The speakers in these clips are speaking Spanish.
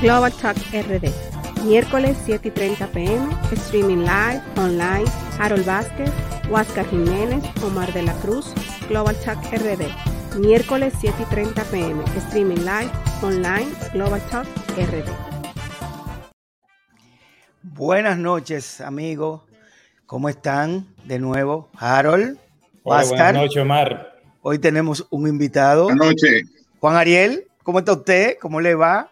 Global Talk RD. Miércoles 7 y 30 pm, streaming live, online, Harold Vázquez, Huáscar Jiménez, Omar de la Cruz, Global Talk RD. Miércoles 7 y 30 pm, streaming live, online, Global Talk RD. Buenas noches, amigos. ¿Cómo están? De nuevo, Harold. Hola, buenas noches, Omar. Hoy tenemos un invitado. Buenas noches. Juan Ariel, ¿cómo está usted? ¿Cómo le va?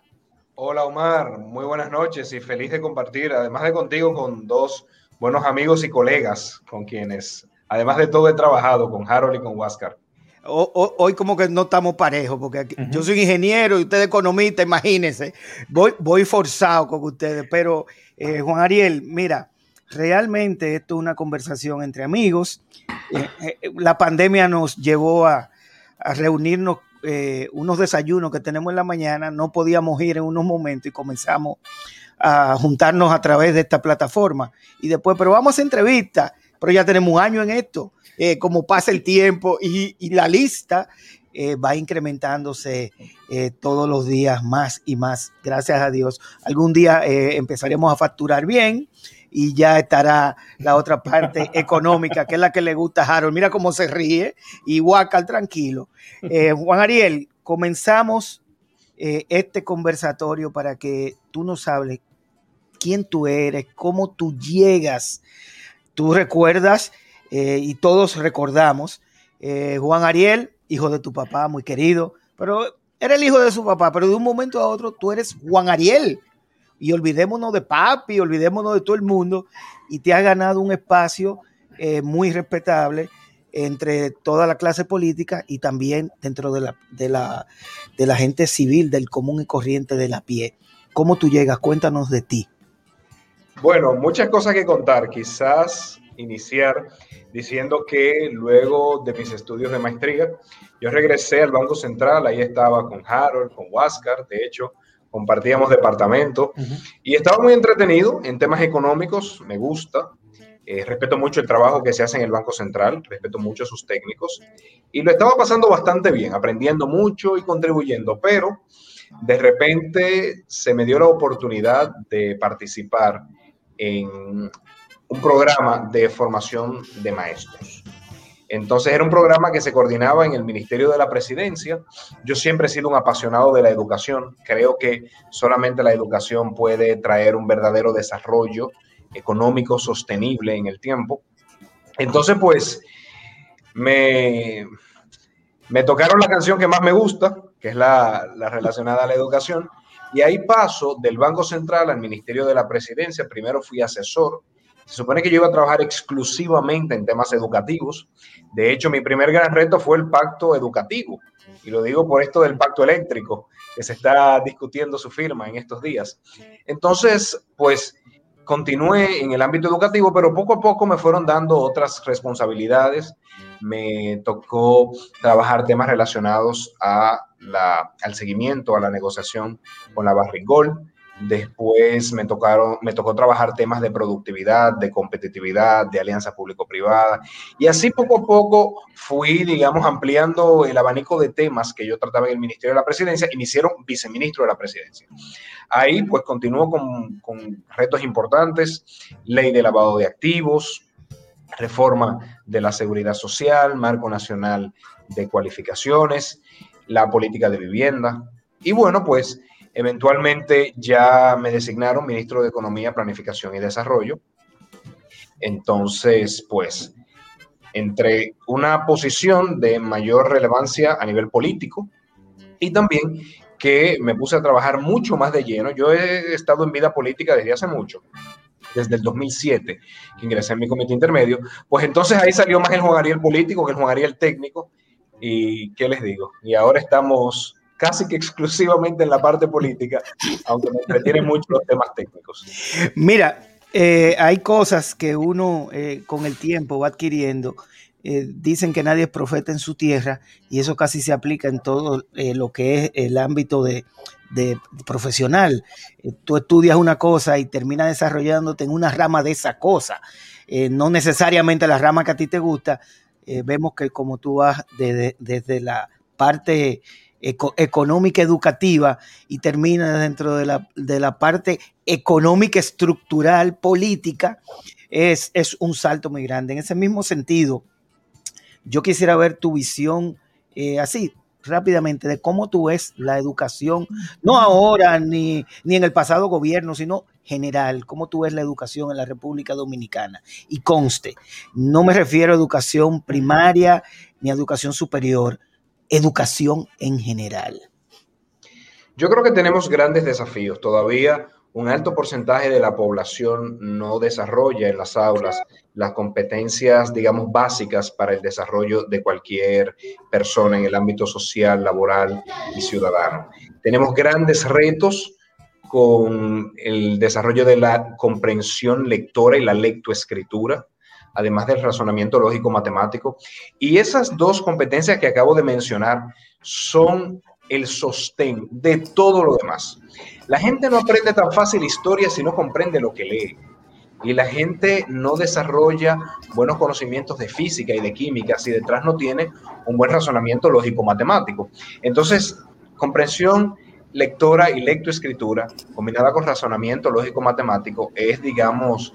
Hola Omar, muy buenas noches y feliz de compartir, además de contigo, con dos buenos amigos y colegas con quienes, además de todo, he trabajado con Harold y con Huáscar. Hoy como que no estamos parejos, porque yo soy ingeniero y usted economista, imagínense. Voy, voy forzado con ustedes, pero eh, Juan Ariel, mira, realmente esto es una conversación entre amigos. Eh, eh, la pandemia nos llevó a, a reunirnos eh, unos desayunos que tenemos en la mañana, no podíamos ir en unos momentos y comenzamos a juntarnos a través de esta plataforma. Y después, pero vamos a entrevistas, pero ya tenemos un año en esto. Eh, como pasa el tiempo y, la lista eh, va incrementándose todos los días más y más, gracias a Dios. Algún día empezaremos a facturar bien y ya estará la otra parte económica, que es la que le gusta a Harold. Mira cómo se ríe y Huacal tranquilo. Eh, Juan Ariel, comenzamos eh, este conversatorio para que tú nos hables quién tú eres, cómo tú llegas. Tú recuerdas eh, y todos recordamos, Juan Ariel, hijo de tu papá, muy querido, pero era el hijo de su papá, pero de un momento a otro tú eres Juan Ariel y olvidémonos de papi, olvidémonos de todo el mundo y te ha ganado un espacio eh, muy respetable entre toda la clase política y también dentro de la, de, la, de la gente civil, del común y corriente de la pie. ¿Cómo tú llegas? Cuéntanos de ti. Bueno, muchas cosas que contar. Quizás iniciar diciendo que luego de mis estudios de maestría, yo regresé al Banco Central, ahí estaba con Harold, con Huáscar, de hecho, compartíamos departamento. Y estaba muy entretenido en temas económicos, me gusta, eh, respeto mucho el trabajo que se hace en el Banco Central, respeto mucho a sus técnicos. Y lo estaba pasando bastante bien, aprendiendo mucho y contribuyendo, pero de repente se me dio la oportunidad de participar en un programa de formación de maestros. Entonces era un programa que se coordinaba en el Ministerio de la Presidencia. Yo siempre he sido un apasionado de la educación. Creo que solamente la educación puede traer un verdadero desarrollo económico sostenible en el tiempo. Entonces, pues, me, me tocaron la canción que más me gusta, que es la, la relacionada a la educación, y ahí paso del Banco Central al Ministerio de la Presidencia. Primero fui asesor se supone que yo iba a trabajar exclusivamente en temas educativos. De hecho, mi primer gran reto fue el pacto educativo. Y lo digo por esto del pacto eléctrico, que se está discutiendo su firma en estos días. Entonces, pues continué en el ámbito educativo, pero poco a poco me fueron dando otras responsabilidades. Me tocó trabajar temas relacionados a la, al seguimiento, a la negociación con la Barrigol Después me, tocaron, me tocó trabajar temas de productividad, de competitividad, de alianza público-privada. Y así poco a poco fui, digamos, ampliando el abanico de temas que yo trataba en el Ministerio de la Presidencia y me hicieron viceministro de la Presidencia. Ahí pues continúo con, con retos importantes, ley de lavado de activos, reforma de la seguridad social, marco nacional de cualificaciones, la política de vivienda. Y bueno, pues Eventualmente ya me designaron ministro de Economía, Planificación y Desarrollo. Entonces, pues, entre una posición de mayor relevancia a nivel político y también que me puse a trabajar mucho más de lleno. Yo he estado en vida política desde hace mucho, desde el 2007, que ingresé en mi comité intermedio. Pues entonces ahí salió más el Juan Ariel político que el Juan Ariel técnico. ¿Y qué les digo? Y ahora estamos casi que exclusivamente en la parte política, aunque me entretienen mucho los temas técnicos. Mira, eh, hay cosas que uno eh, con el tiempo va adquiriendo. Eh, dicen que nadie es profeta en su tierra y eso casi se aplica en todo lo que es el ámbito de, profesional. tú estudias una cosa y terminas desarrollándote en una rama de esa cosa, no necesariamente la rama que a ti te gusta. vemos que como tú vas desde, desde la parte económica educativa y termina dentro de la, de la parte económica estructural política, es, es, un salto muy grande. En ese mismo sentido, yo quisiera ver tu visión eh, así, rápidamente, de cómo tú ves la educación, no ahora ni, ni en el pasado gobierno, sino general, cómo tú ves la educación en la República Dominicana. Y conste, no me refiero a educación primaria ni a educación superior, educación en general. Yo creo que tenemos grandes desafíos. Todavía un alto porcentaje de la población no desarrolla en las aulas las competencias, digamos, básicas para el desarrollo de cualquier persona en el ámbito social, laboral y ciudadano. Tenemos grandes retos con el desarrollo de la comprensión lectora y la lectoescritura, además del razonamiento lógico matemático. Y esas dos competencias que acabo de mencionar son el sostén de todo lo demás. La gente no aprende tan fácil historia si no comprende lo que lee. Y la gente no desarrolla buenos conocimientos de física y de química si detrás no tiene un buen razonamiento lógico-matemático. Entonces, comprensión lectora y lectoescritura combinada con razonamiento lógico-matemático es, digamos,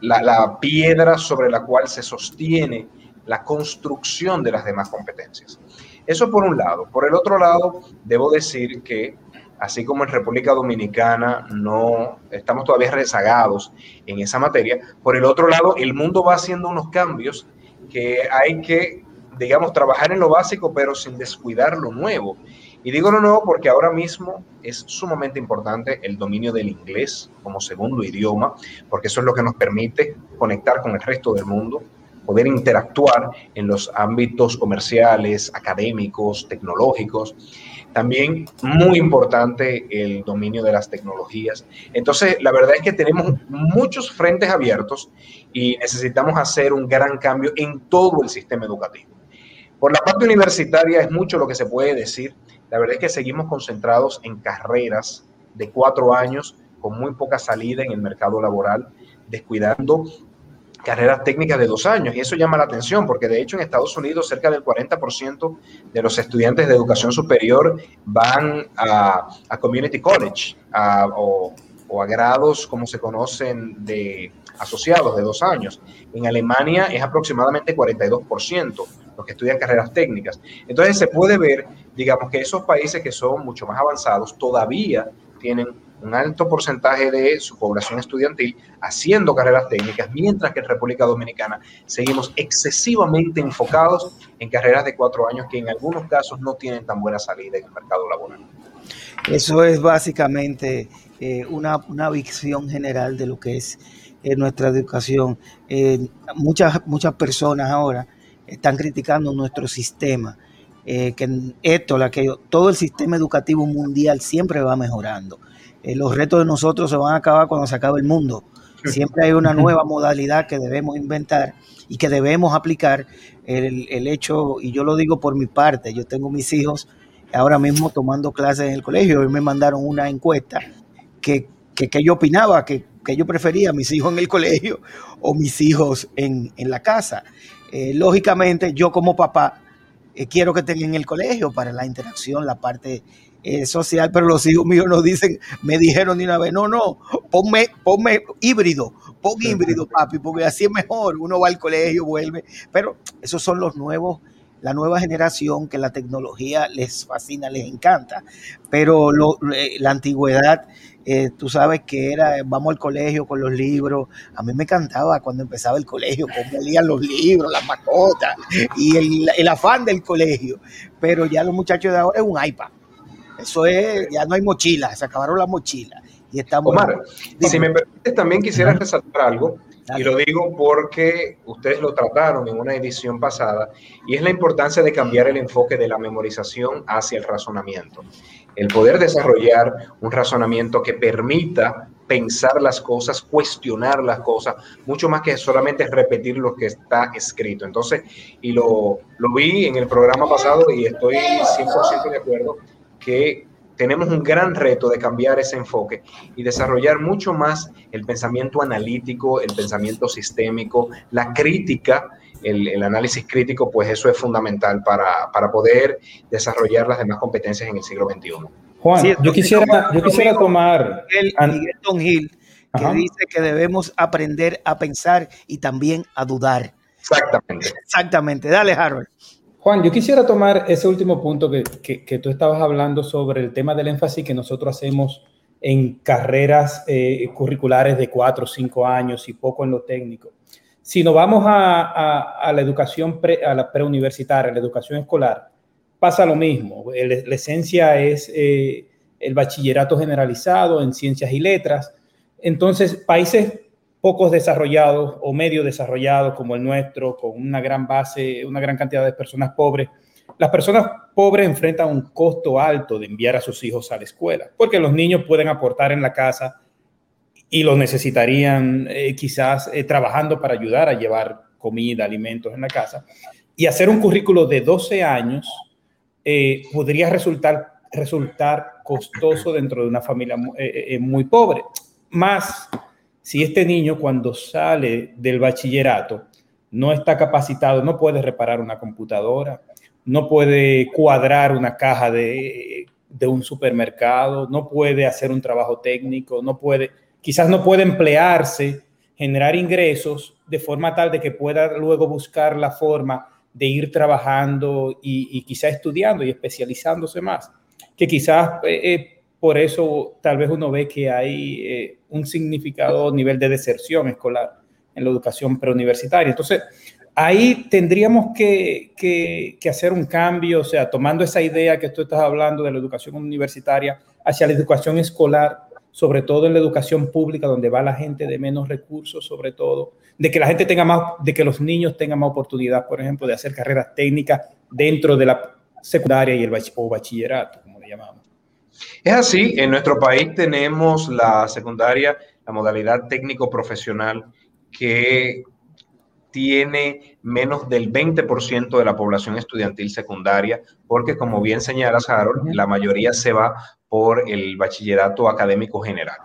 la, piedra sobre la cual se sostiene la construcción de las demás competencias. Eso por un lado. Por el otro lado, debo decir que así como en República Dominicana no estamos todavía rezagados en esa materia, por el otro lado, el mundo va haciendo unos cambios que hay que, digamos, trabajar en lo básico, pero sin descuidar lo nuevo. Y digo lo nuevo porque ahora mismo es sumamente importante el dominio del inglés como segundo idioma, porque eso es lo que nos permite conectar con el resto del mundo, poder interactuar en los ámbitos comerciales, académicos, tecnológicos. También muy importante el dominio de las tecnologías. Entonces, la verdad es que tenemos muchos frentes abiertos y necesitamos hacer un gran cambio en todo el sistema educativo. Por la parte universitaria es mucho lo que se puede decir. La verdad es que seguimos concentrados en carreras de cuatro años con muy poca salida en el mercado laboral, descuidando carreras técnicas de dos años. Y eso llama la atención porque de hecho en Estados Unidos cerca del 40% de los estudiantes de educación superior van a, community college o, a grados como se conocen de asociados de dos años. En Alemania es aproximadamente 42% los que estudian carreras técnicas. Entonces se puede ver, digamos, que esos países que son mucho más avanzados todavía tienen un alto porcentaje de su población estudiantil haciendo carreras técnicas, mientras que en República Dominicana seguimos excesivamente enfocados en carreras de cuatro años que en algunos casos no tienen tan buena salida en el mercado laboral. Eso es básicamente eh, una, visión general de lo que es eh, nuestra educación. Eh, muchas, muchas personas ahora están criticando nuestro sistema. que esto, la que todo el sistema educativo mundial siempre va mejorando eh, los retos de nosotros se van a acabar cuando se acabe el mundo. Siempre hay una nueva modalidad que debemos inventar y que debemos aplicar. El, hecho, y yo lo digo por mi parte, yo tengo mis hijos ahora mismo tomando clases en el colegio. y me mandaron una encuesta que, yo opinaba, que, yo prefería mis hijos en el colegio o mis hijos en, la casa. Eh, lógicamente, yo como papá eh, quiero que estén en el colegio para la interacción, la parte eh, social, pero los hijos míos nos dicen, me dijeron de una vez, no, no, ponme, ponme híbrido, pon híbrido, papi, porque así es mejor, uno va al colegio, vuelve, pero esos son los nuevos, la nueva generación que la tecnología les fascina, les encanta, pero eh, la antigüedad, eh, tú sabes que era, vamos al colegio con los libros, a mí me encantaba cuando empezaba el colegio, cómo leían los libros, las mascotas y el, el afán del colegio, pero ya los muchachos de ahora es un iPad. Eso es, ya no hay mochila, se acabaron las mochilas. Y estamos. Omar, si me permites, también quisiera resaltar algo, y lo digo porque ustedes lo trataron en una edición pasada, y es la importancia de cambiar el enfoque de la memorización hacia el razonamiento. El poder desarrollar un razonamiento que permita pensar las cosas, cuestionar las cosas, mucho más que solamente repetir lo que está escrito. Entonces, y lo, lo vi en el programa pasado y estoy 100% de acuerdo que tenemos un gran reto de cambiar ese enfoque y desarrollar mucho más el pensamiento analítico, el pensamiento sistémico, la crítica el, análisis crítico, pues eso es fundamental para, para, poder desarrollar las demás competencias en el siglo XXI. Juan, yo quisiera, yo quisiera tomar... El, Miguel Hill, que dice que debemos aprender a pensar y también a dudar. Exactamente. Exactamente. Dale, Harold. Juan, yo quisiera tomar ese último punto que, que, que, tú estabas hablando sobre el tema del énfasis que nosotros hacemos en carreras eh, curriculares de cuatro o cinco años y poco en lo técnico. Si nos vamos a, a, la educación pre, a la preuniversitaria, la educación escolar, pasa lo mismo. la esencia es eh, el bachillerato generalizado en ciencias y letras. Entonces, países pocos desarrollados o medio desarrollados como el nuestro, con una gran base, una gran cantidad de personas pobres, las personas pobres enfrentan un costo alto de enviar a sus hijos a la escuela, porque los niños pueden aportar en la casa y los necesitarían eh, quizás eh, trabajando para ayudar a llevar comida, alimentos en la casa. Y hacer un currículo de 12 años eh, podría resultar, resultar costoso dentro de una familia muy pobre. Más si este niño cuando sale del bachillerato no está capacitado, no puede reparar una computadora, no puede cuadrar una caja de, un supermercado, no puede hacer un trabajo técnico, no puede, quizás no puede emplearse, generar ingresos de forma tal de que pueda luego buscar la forma de ir trabajando y, quizás estudiando y especializándose más, que quizás eh, eh, por eso tal vez uno ve que hay eh, un significado nivel de deserción escolar en la educación preuniversitaria. Entonces, ahí tendríamos que, hacer un cambio, o sea, tomando esa idea que tú estás hablando de la educación universitaria hacia la educación escolar, sobre todo en la educación pública, donde va la gente de menos recursos, sobre todo, de que la gente tenga más, de que los niños tengan más oportunidad, por ejemplo, de hacer carreras técnicas dentro de la secundaria y el o bachillerato, como le llamamos. Es así, en nuestro país tenemos la secundaria, la modalidad técnico profesional, que tiene menos del 20% de la población estudiantil secundaria, porque como bien señalas, Harold, la mayoría se va por el bachillerato académico general.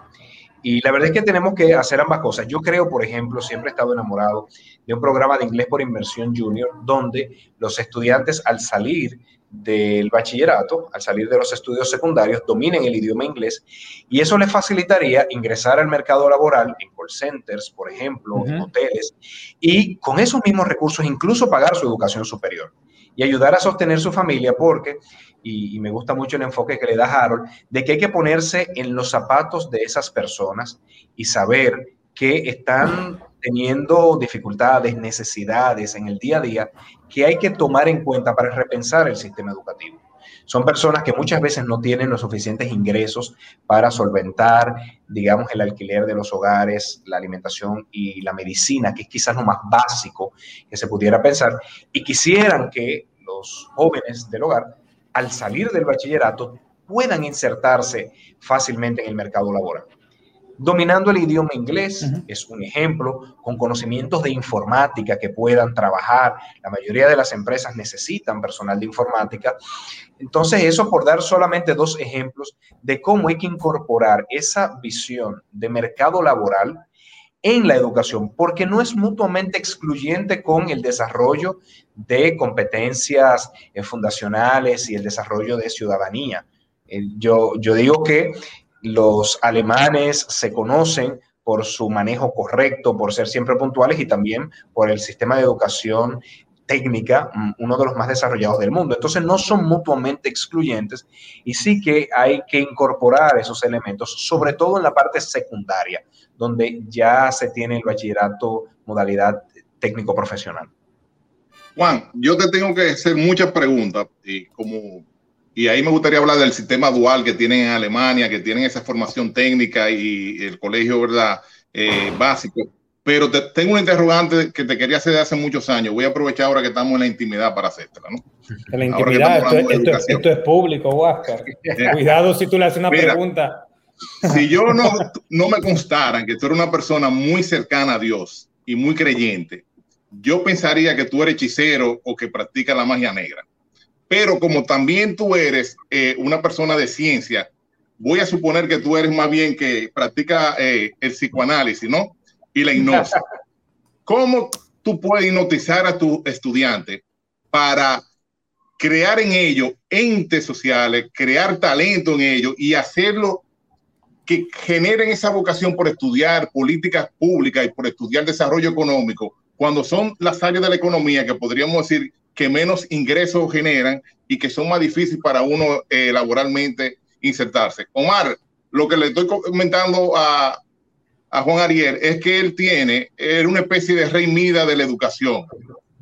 Y la verdad es que tenemos que hacer ambas cosas. Yo creo, por ejemplo, siempre he estado enamorado de un programa de inglés por inversión junior, donde los estudiantes al salir del bachillerato, al salir de los estudios secundarios, dominen el idioma inglés y eso les facilitaría ingresar al mercado laboral en call centers, por ejemplo, en hoteles, y con esos mismos recursos incluso pagar su educación superior y ayudar a sostener su familia porque, y, y, me gusta mucho el enfoque que le da Harold, de que hay que ponerse en los zapatos de esas personas y saber que están teniendo dificultades, necesidades en el día a día que hay que tomar en cuenta para repensar el sistema educativo. Son personas que muchas veces no tienen los suficientes ingresos para solventar, digamos, el alquiler de los hogares, la alimentación y la medicina, que es quizás lo más básico que se pudiera pensar, y quisieran que los jóvenes del hogar, al salir del bachillerato, puedan insertarse fácilmente en el mercado laboral. Dominando el idioma inglés es un ejemplo, con conocimientos de informática que puedan trabajar. La mayoría de las empresas necesitan personal de informática. Entonces, eso por dar solamente dos ejemplos de cómo hay que incorporar esa visión de mercado laboral en la educación, porque no es mutuamente excluyente con el desarrollo de competencias eh, fundacionales y el desarrollo de ciudadanía. Eh, yo, yo digo que los alemanes se conocen por su manejo correcto, por ser siempre puntuales y también por el sistema de educación técnica, mm, uno de los más desarrollados del mundo. Entonces no son mutuamente excluyentes y sí que hay que incorporar esos elementos, sobre todo en la parte secundaria, donde ya se tiene el bachillerato modalidad técnico profesional. Juan, yo te tengo que hacer muchas preguntas y como y ahí me gustaría hablar del sistema dual que tienen en Alemania, que tienen esa formación técnica y el colegio, ¿verdad? Eh, básico. Pero te, tengo un interrogante que te quería hacer de hace muchos años. Voy a aprovechar ahora que estamos en la intimidad para hacértela, ¿no? En la intimidad, esto, es público, Huáscar. Cuidado si tú le haces una pregunta. Si yo no, no me constaran que tú eres una persona muy cercana a Dios y muy creyente, yo pensaría que tú eres hechicero o que practicas la magia negra pero como también tú eres eh, una persona de ciencia, voy a suponer que tú eres más bien que practica eh, el psicoanálisis, ¿no? Y la hipnosis. ¿Cómo, tú puedes hipnotizar a tu estudiante para crear en ellos entes sociales, crear talento en ellos y hacerlo que generen esa vocación por estudiar políticas públicas y por estudiar desarrollo económico, cuando son las áreas de la economía que podríamos decir que menos ingresos generan y que son más difíciles para uno eh, laboralmente insertarse. Omar, lo que le estoy comentando a, Juan Ariel es que él tiene era una especie de rey mida de la educación,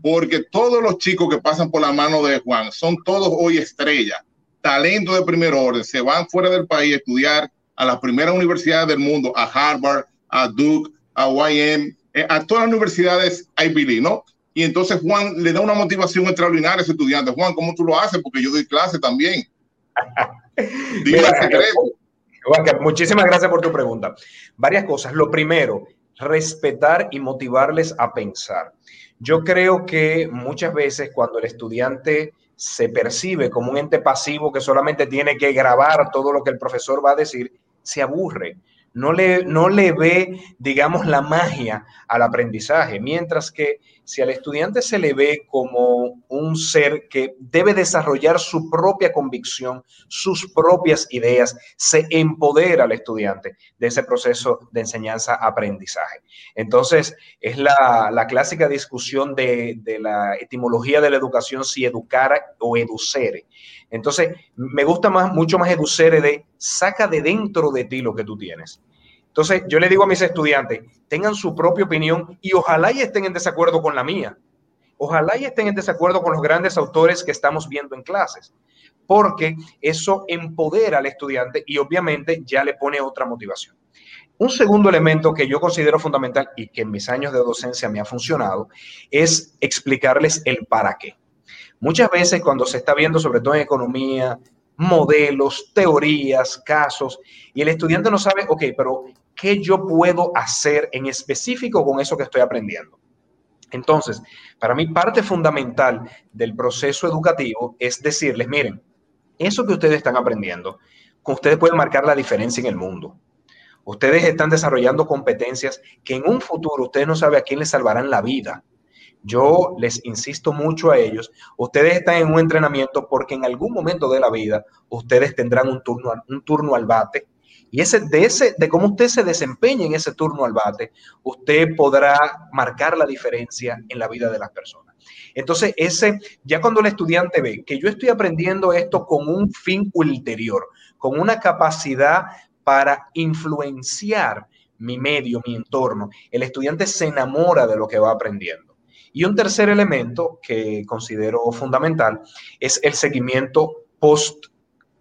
porque todos los chicos que pasan por la mano de Juan son todos hoy estrellas, talento de primer orden, se van fuera del país a estudiar a las primeras universidades del mundo, a Harvard, a Duke, a YM, eh, a todas las universidades Ivy League, ¿no? Y entonces Juan le da una motivación extraordinaria a ese estudiante. Juan, ¿cómo tú lo haces? Porque yo doy clase también. Dime secreto. muchísimas gracias por tu pregunta. Varias cosas. Lo primero, respetar y motivarles a pensar. Yo creo que muchas veces cuando el estudiante se percibe como un ente pasivo que solamente tiene que grabar todo lo que el profesor va a decir, se aburre no le, no le ve, digamos, la magia al aprendizaje, mientras que si al estudiante se le ve como un ser que debe desarrollar su propia convicción, sus propias ideas, se empodera al estudiante de ese proceso de enseñanza-aprendizaje. Entonces, es la, clásica discusión de, de, la etimología de la educación, si educara o educere. Entonces, me gusta más, mucho más educere de saca de dentro de ti lo que tú tienes. Entonces, yo le digo a mis estudiantes, tengan su propia opinión y ojalá y estén en desacuerdo con la mía. Ojalá y estén en desacuerdo con los grandes autores que estamos viendo en clases, porque eso empodera al estudiante y obviamente ya le pone otra motivación. Un segundo elemento que yo considero fundamental y que en mis años de docencia me ha funcionado es explicarles el para qué. Muchas veces cuando se está viendo, sobre todo en economía, modelos, teorías, casos, y el estudiante no sabe, ok, pero ¿qué yo puedo hacer en específico con eso que estoy aprendiendo? Entonces, para mí parte fundamental del proceso educativo es decirles, miren, eso que ustedes están aprendiendo, ustedes pueden marcar la diferencia en el mundo. Ustedes están desarrollando competencias que en un futuro ustedes no saben a quién les salvarán la vida. Yo les insisto mucho a ellos, ustedes están en un entrenamiento porque en algún momento de la vida ustedes tendrán un turno, un turno al bate y ese, de, ese, de cómo usted se desempeña en ese turno al bate, usted podrá marcar la diferencia en la vida de las personas. Entonces, ese, ya cuando el estudiante ve que yo estoy aprendiendo esto con un fin ulterior, con una capacidad para influenciar mi medio, mi entorno, el estudiante se enamora de lo que va aprendiendo. Y un tercer elemento que considero fundamental es el seguimiento post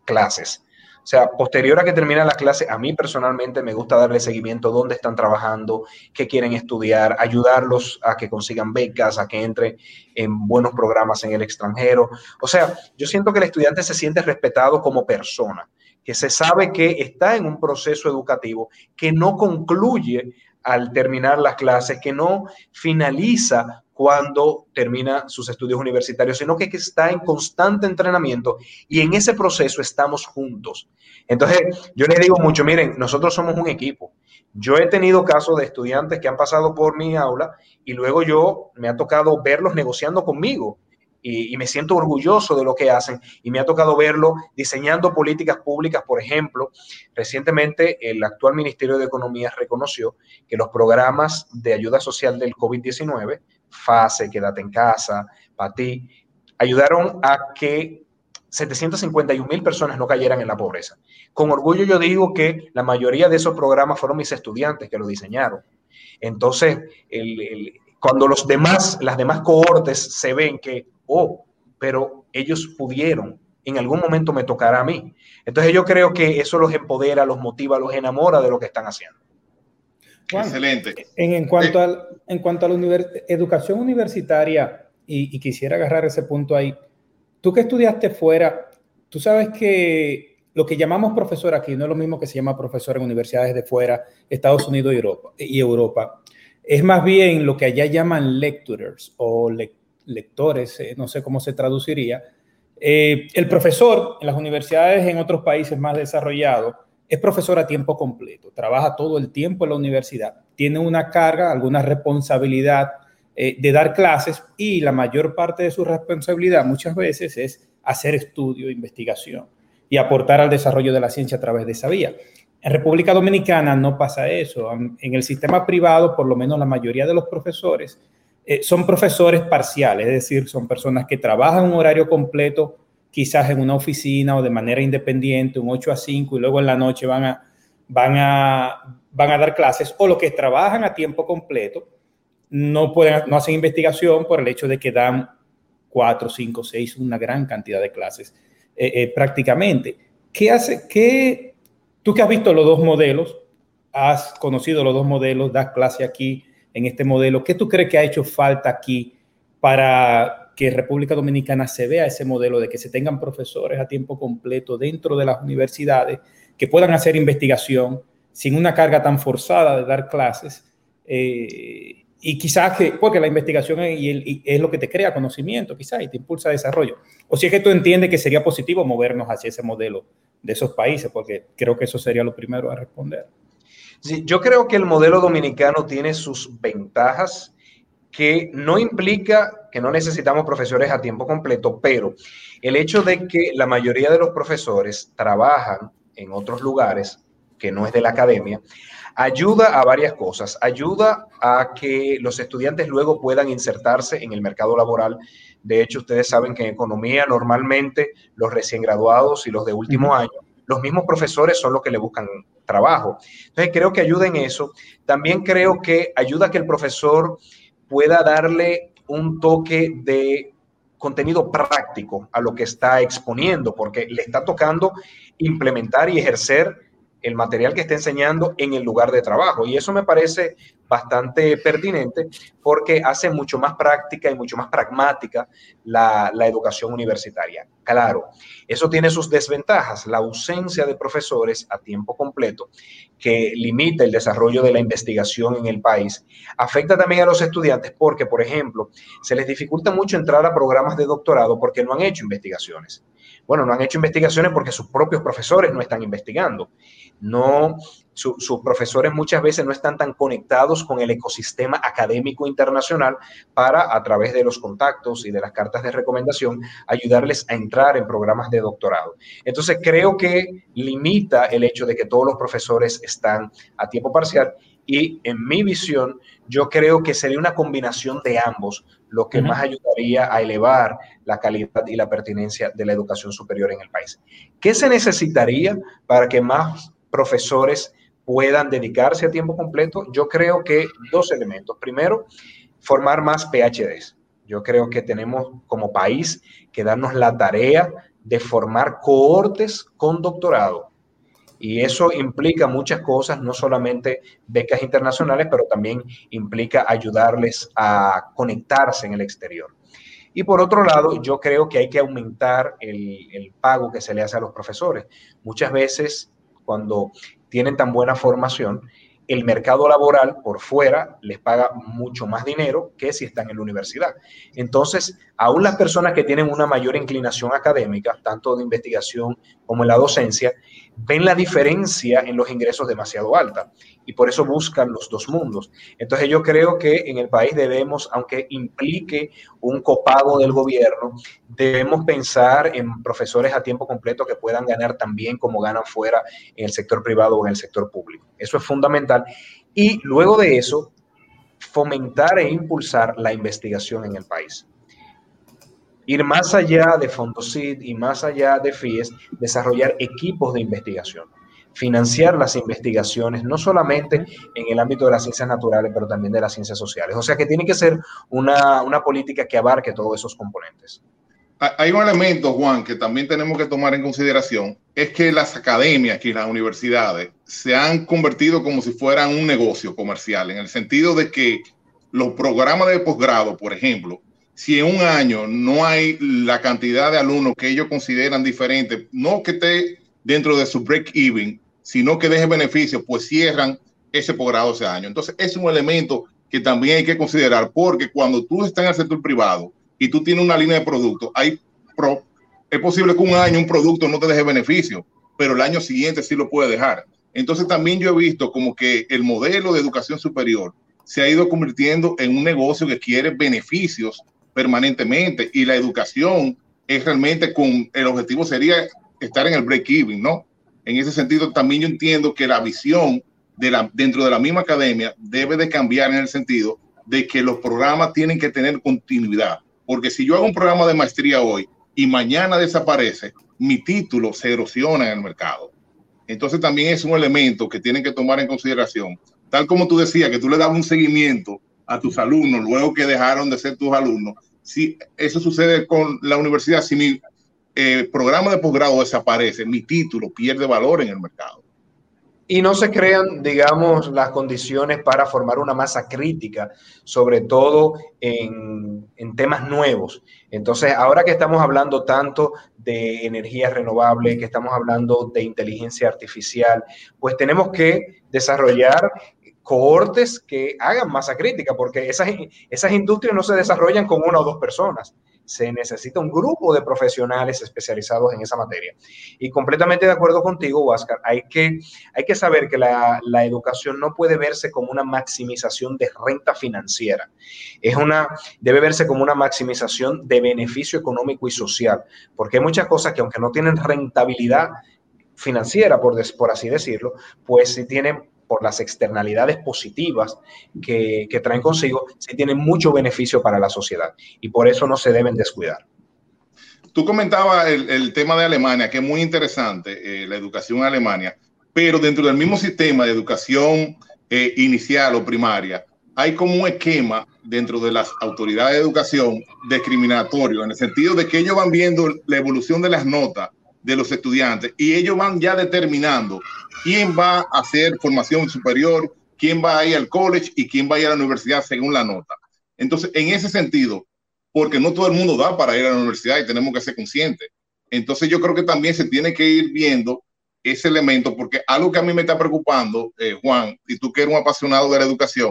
clases. O sea, posterior a que termina la clase, a mí personalmente me gusta darle seguimiento, dónde están trabajando, qué quieren estudiar, ayudarlos a que consigan becas, a que entre en buenos programas en el extranjero. O sea, yo siento que el estudiante se siente respetado como persona, que se sabe que está en un proceso educativo que no concluye al terminar las clases, que no finaliza cuando termina sus estudios universitarios, sino que, está en constante entrenamiento y en ese proceso estamos juntos. Entonces, yo les digo mucho, miren, nosotros somos un equipo. Yo he tenido casos de estudiantes que han pasado por mi aula y luego yo me ha tocado verlos negociando conmigo y, me siento orgulloso de lo que hacen y me ha tocado verlo diseñando políticas públicas. Por ejemplo, recientemente el actual Ministerio de Economía reconoció que los programas de ayuda social del COVID-19 fase, quédate en casa, para ti, ayudaron a que 751 mil personas no cayeran en la pobreza. Con orgullo yo digo que la mayoría de esos programas fueron mis estudiantes que lo diseñaron. Entonces, cuando los demás, las demás cohortes se ven que, oh, pero ellos pudieron, en algún momento me tocará a mí. Entonces yo creo que eso los empodera, los motiva, los enamora de lo que están haciendo. Excelente. En, cuanto, a, en cuanto a la educación universitaria, y, quisiera agarrar ese punto ahí, tú que estudiaste fuera, tú sabes que lo que llamamos profesor aquí no es lo mismo que se llama profesor en universidades de fuera, Estados Unidos y Europa. Y Europa. Es más bien lo que allá llaman lecturers o lectores, eh, no sé cómo se traduciría. Eh, el profesor en las universidades en otros países más desarrollados es profesor a tiempo completo, trabaja todo el tiempo en la universidad, tiene una carga, alguna responsabilidad eh, de dar clases y la mayor parte de su responsabilidad muchas veces es hacer estudio, investigación y aportar al desarrollo de la ciencia a través de esa vía. En República Dominicana no pasa eso. En el sistema privado, por lo menos la mayoría de los profesores eh, son profesores parciales, es decir, son personas que trabajan un horario completo, quizás en una oficina o de manera independiente, un 8 a 5, y luego en la noche van a, van a, van a dar clases, o los que trabajan a tiempo completo no, pueden, no hacen investigación por el hecho de que dan 4, 5, 6, una gran cantidad de clases eh, eh, prácticamente. ¿Qué hace? ¿Qué Tú que has visto los dos modelos, has conocido los dos modelos, das clase aquí en este modelo, ¿qué tú crees que ha hecho falta aquí para que República Dominicana se vea ese modelo de que se tengan profesores a tiempo completo dentro de las universidades que puedan hacer investigación sin una carga tan forzada de dar clases? Eh, y quizás que, porque la investigación es, lo que te crea conocimiento, quizás, y te impulsa desarrollo. O si es que tú entiendes que sería positivo movernos hacia ese modelo de esos países, porque creo que eso sería lo primero a responder. Sí, yo creo que el modelo dominicano tiene sus ventajas que no implica que no necesitamos profesores a tiempo completo, pero el hecho de que la mayoría de los profesores trabajan en otros lugares que no es de la academia, ayuda a varias cosas. Ayuda a que los estudiantes luego puedan insertarse en el mercado laboral de hecho, ustedes saben que en economía normalmente los recién graduados y los de último año, los mismos profesores son los que le buscan trabajo. Entonces, creo que ayuda en eso. También creo que ayuda a que el profesor pueda darle un toque de contenido práctico a lo que está exponiendo, porque le está tocando implementar y ejercer el material que está enseñando en el lugar de trabajo. Y eso me parece bastante pertinente porque hace mucho más práctica y mucho más pragmática la, educación universitaria. Claro, eso tiene sus desventajas, la ausencia de profesores a tiempo completo que limita el desarrollo de la investigación en el país, afecta también a los estudiantes porque, por ejemplo, se les dificulta mucho entrar a programas de doctorado porque no han hecho investigaciones. Bueno, no han hecho investigaciones porque sus propios profesores no están investigando. No, sus profesores muchas veces no están tan conectados con el ecosistema académico internacional para, a través de los contactos y de las cartas de recomendación, ayudarles a entrar en programas de doctorado. Entonces, creo que limita el hecho de que todos los profesores están a tiempo parcial y en mi visión, yo creo que sería una combinación de ambos lo que más ayudaría a elevar la calidad y la pertinencia de la educación superior en el país. ¿Qué se necesitaría para que más profesores puedan dedicarse a tiempo completo? Yo creo que dos elementos. Primero, formar más PhDs. Yo creo que tenemos como país que darnos la tarea de formar cohortes con doctorado. Y eso implica muchas cosas, no solamente becas internacionales, pero también implica ayudarles a conectarse en el exterior. Y por otro lado, yo creo que hay que aumentar el, pago que se le hace a los profesores. Muchas veces, cuando tienen tan buena formación, el mercado laboral por fuera les paga mucho más dinero que si están en la universidad. Entonces, aún las personas que tienen una mayor inclinación académica, tanto de investigación como en la docencia, ven la diferencia en los ingresos demasiado alta y por eso buscan los dos mundos. Entonces yo creo que en el país debemos, aunque implique un copago del gobierno, debemos pensar en profesores a tiempo completo que puedan ganar también como ganan fuera en el sector privado o en el sector público. Eso es fundamental. Y luego de eso, fomentar e impulsar la investigación en el país ir más allá de Fondosid y más allá de FIES, desarrollar equipos de investigación, financiar las investigaciones, no solamente en el ámbito de las ciencias naturales, pero también de las ciencias sociales. O sea que tiene que ser una, una política que abarque todos esos componentes. Hay un elemento, Juan, que también tenemos que tomar en consideración, es que las academias y las universidades se han convertido como si fueran un negocio comercial, en el sentido de que los programas de posgrado, por ejemplo, si en un año no hay la cantidad de alumnos que ellos consideran diferentes, no que esté dentro de su break-even, sino que deje beneficio, pues cierran ese posgrado ese año. Entonces, es un elemento que también hay que considerar, porque cuando tú estás en el sector privado y tú tienes una línea de producto, hay es posible que un año un producto no te deje beneficio, pero el año siguiente sí lo puede dejar. Entonces, también yo he visto como que el modelo de educación superior se ha ido convirtiendo en un negocio que quiere beneficios permanentemente y la educación es realmente con el objetivo sería estar en el break-even, ¿no? En ese sentido, también yo entiendo que la visión de la, dentro de la misma academia debe de cambiar en el sentido de que los programas tienen que tener continuidad. Porque si yo hago un programa de maestría hoy y mañana desaparece, mi título se erosiona en el mercado. Entonces también es un elemento que tienen que tomar en consideración. Tal como tú decías, que tú le dabas un seguimiento a tus alumnos luego que dejaron de ser tus alumnos. Si eso sucede con la universidad, si mi eh, programa de posgrado desaparece, mi título pierde valor en el mercado y no se crean, digamos, las condiciones para formar una masa crítica, sobre todo en, temas nuevos. Entonces, ahora que estamos hablando tanto de energía renovable, que estamos hablando de inteligencia artificial, pues tenemos que desarrollar cohortes que hagan masa crítica, porque esas, esas industrias no se desarrollan con una o dos personas se necesita un grupo de profesionales especializados en esa materia. Y completamente de acuerdo contigo, Oscar, hay que, hay que saber que la, la, educación no puede verse como una maximización de renta financiera. Es una, debe verse como una maximización de beneficio económico y social, porque hay muchas cosas que aunque no tienen rentabilidad financiera, por, por así decirlo, pues sí tienen por las externalidades positivas que, traen consigo, sí tienen mucho beneficio para la sociedad y por eso no se deben descuidar. Tú comentabas el, tema de Alemania, que es muy interesante, eh, la educación en Alemania, pero dentro del mismo sistema de educación eh, inicial o primaria, hay como un esquema dentro de las autoridades de educación discriminatorio, en el sentido de que ellos van viendo la evolución de las notas de los estudiantes y ellos van ya determinando quién va a hacer formación superior, quién va a ir al college y quién va a ir a la universidad según la nota. Entonces, en ese sentido, porque no todo el mundo da para ir a la universidad y tenemos que ser conscientes. Entonces, yo creo que también se tiene que ir viendo ese elemento, porque algo que a mí me está preocupando, eh, Juan, y tú que eres un apasionado de la educación,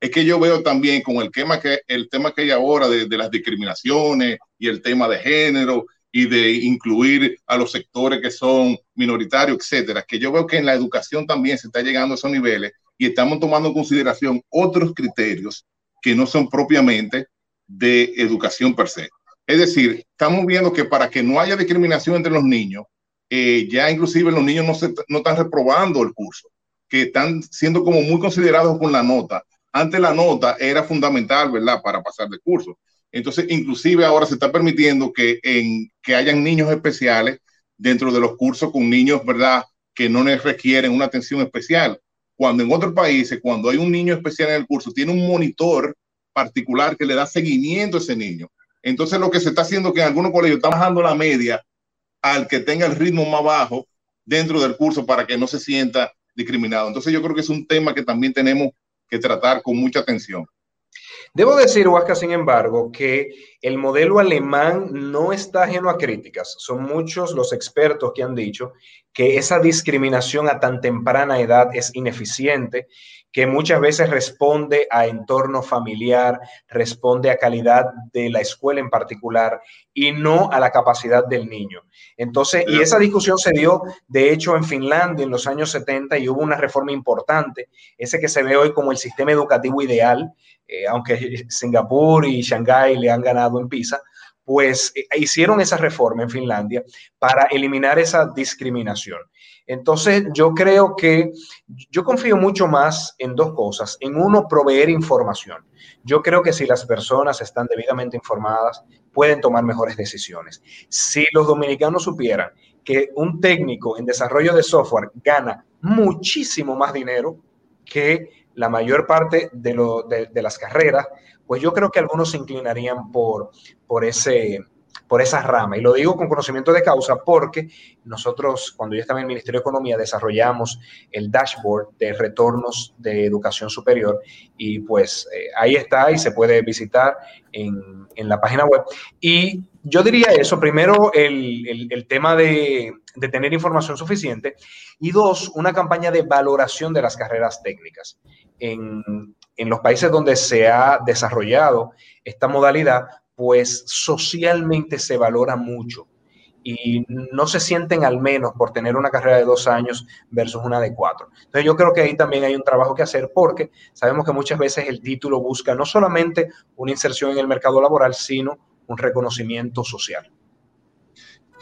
es que yo veo también con el tema que, el tema que hay ahora de, de las discriminaciones y el tema de género y de incluir a los sectores que son minoritarios, etcétera, que yo veo que en la educación también se está llegando a esos niveles y estamos tomando en consideración otros criterios que no son propiamente de educación per se. Es decir, estamos viendo que para que no haya discriminación entre los niños, eh, ya inclusive los niños no, se, no están reprobando el curso, que están siendo como muy considerados con la nota. Antes la nota era fundamental, ¿verdad?, para pasar de curso. Entonces, inclusive ahora se está permitiendo que, en, que hayan niños especiales dentro de los cursos con niños, ¿verdad?, que no les requieren una atención especial. Cuando en otros países, cuando hay un niño especial en el curso, tiene un monitor particular que le da seguimiento a ese niño. Entonces, lo que se está haciendo es que en algunos colegios están bajando la media al que tenga el ritmo más bajo dentro del curso para que no se sienta discriminado. Entonces, yo creo que es un tema que también tenemos que tratar con mucha atención. Debo decir, Huasca, sin embargo, que el modelo alemán no está ajeno a críticas. Son muchos los expertos que han dicho que esa discriminación a tan temprana edad es ineficiente, que muchas veces responde a entorno familiar, responde a calidad de la escuela en particular y no a la capacidad del niño. Entonces, y esa discusión se dio, de hecho, en Finlandia en los años 70 y hubo una reforma importante, ese que se ve hoy como el sistema educativo ideal, eh, aunque Singapur y Shanghái le han ganado en PISA, pues eh, hicieron esa reforma en Finlandia para eliminar esa discriminación. Entonces, yo creo que yo confío mucho más en dos cosas. En uno, proveer información. Yo creo que si las personas están debidamente informadas, pueden tomar mejores decisiones. Si los dominicanos supieran que un técnico en desarrollo de software gana muchísimo más dinero que la mayor parte de, las carreras, pues yo creo que algunos se inclinarían por, por, ese, por esa rama. Y lo digo con conocimiento de causa porque nosotros, cuando yo estaba en el Ministerio de Economía, desarrollamos el dashboard de retornos de educación superior y pues eh, ahí está y se puede visitar en, en, la página web. Y yo diría eso, primero el, el, tema de, de tener información suficiente y dos, una campaña de valoración de las carreras técnicas en, los países donde se ha desarrollado esta modalidad, pues socialmente se valora mucho. y no se sienten al menos por tener una carrera de dos años versus una de cuatro. Entonces yo creo que ahí también hay un trabajo que hacer porque sabemos que muchas veces el título busca no solamente una inserción en el mercado laboral, sino un reconocimiento social.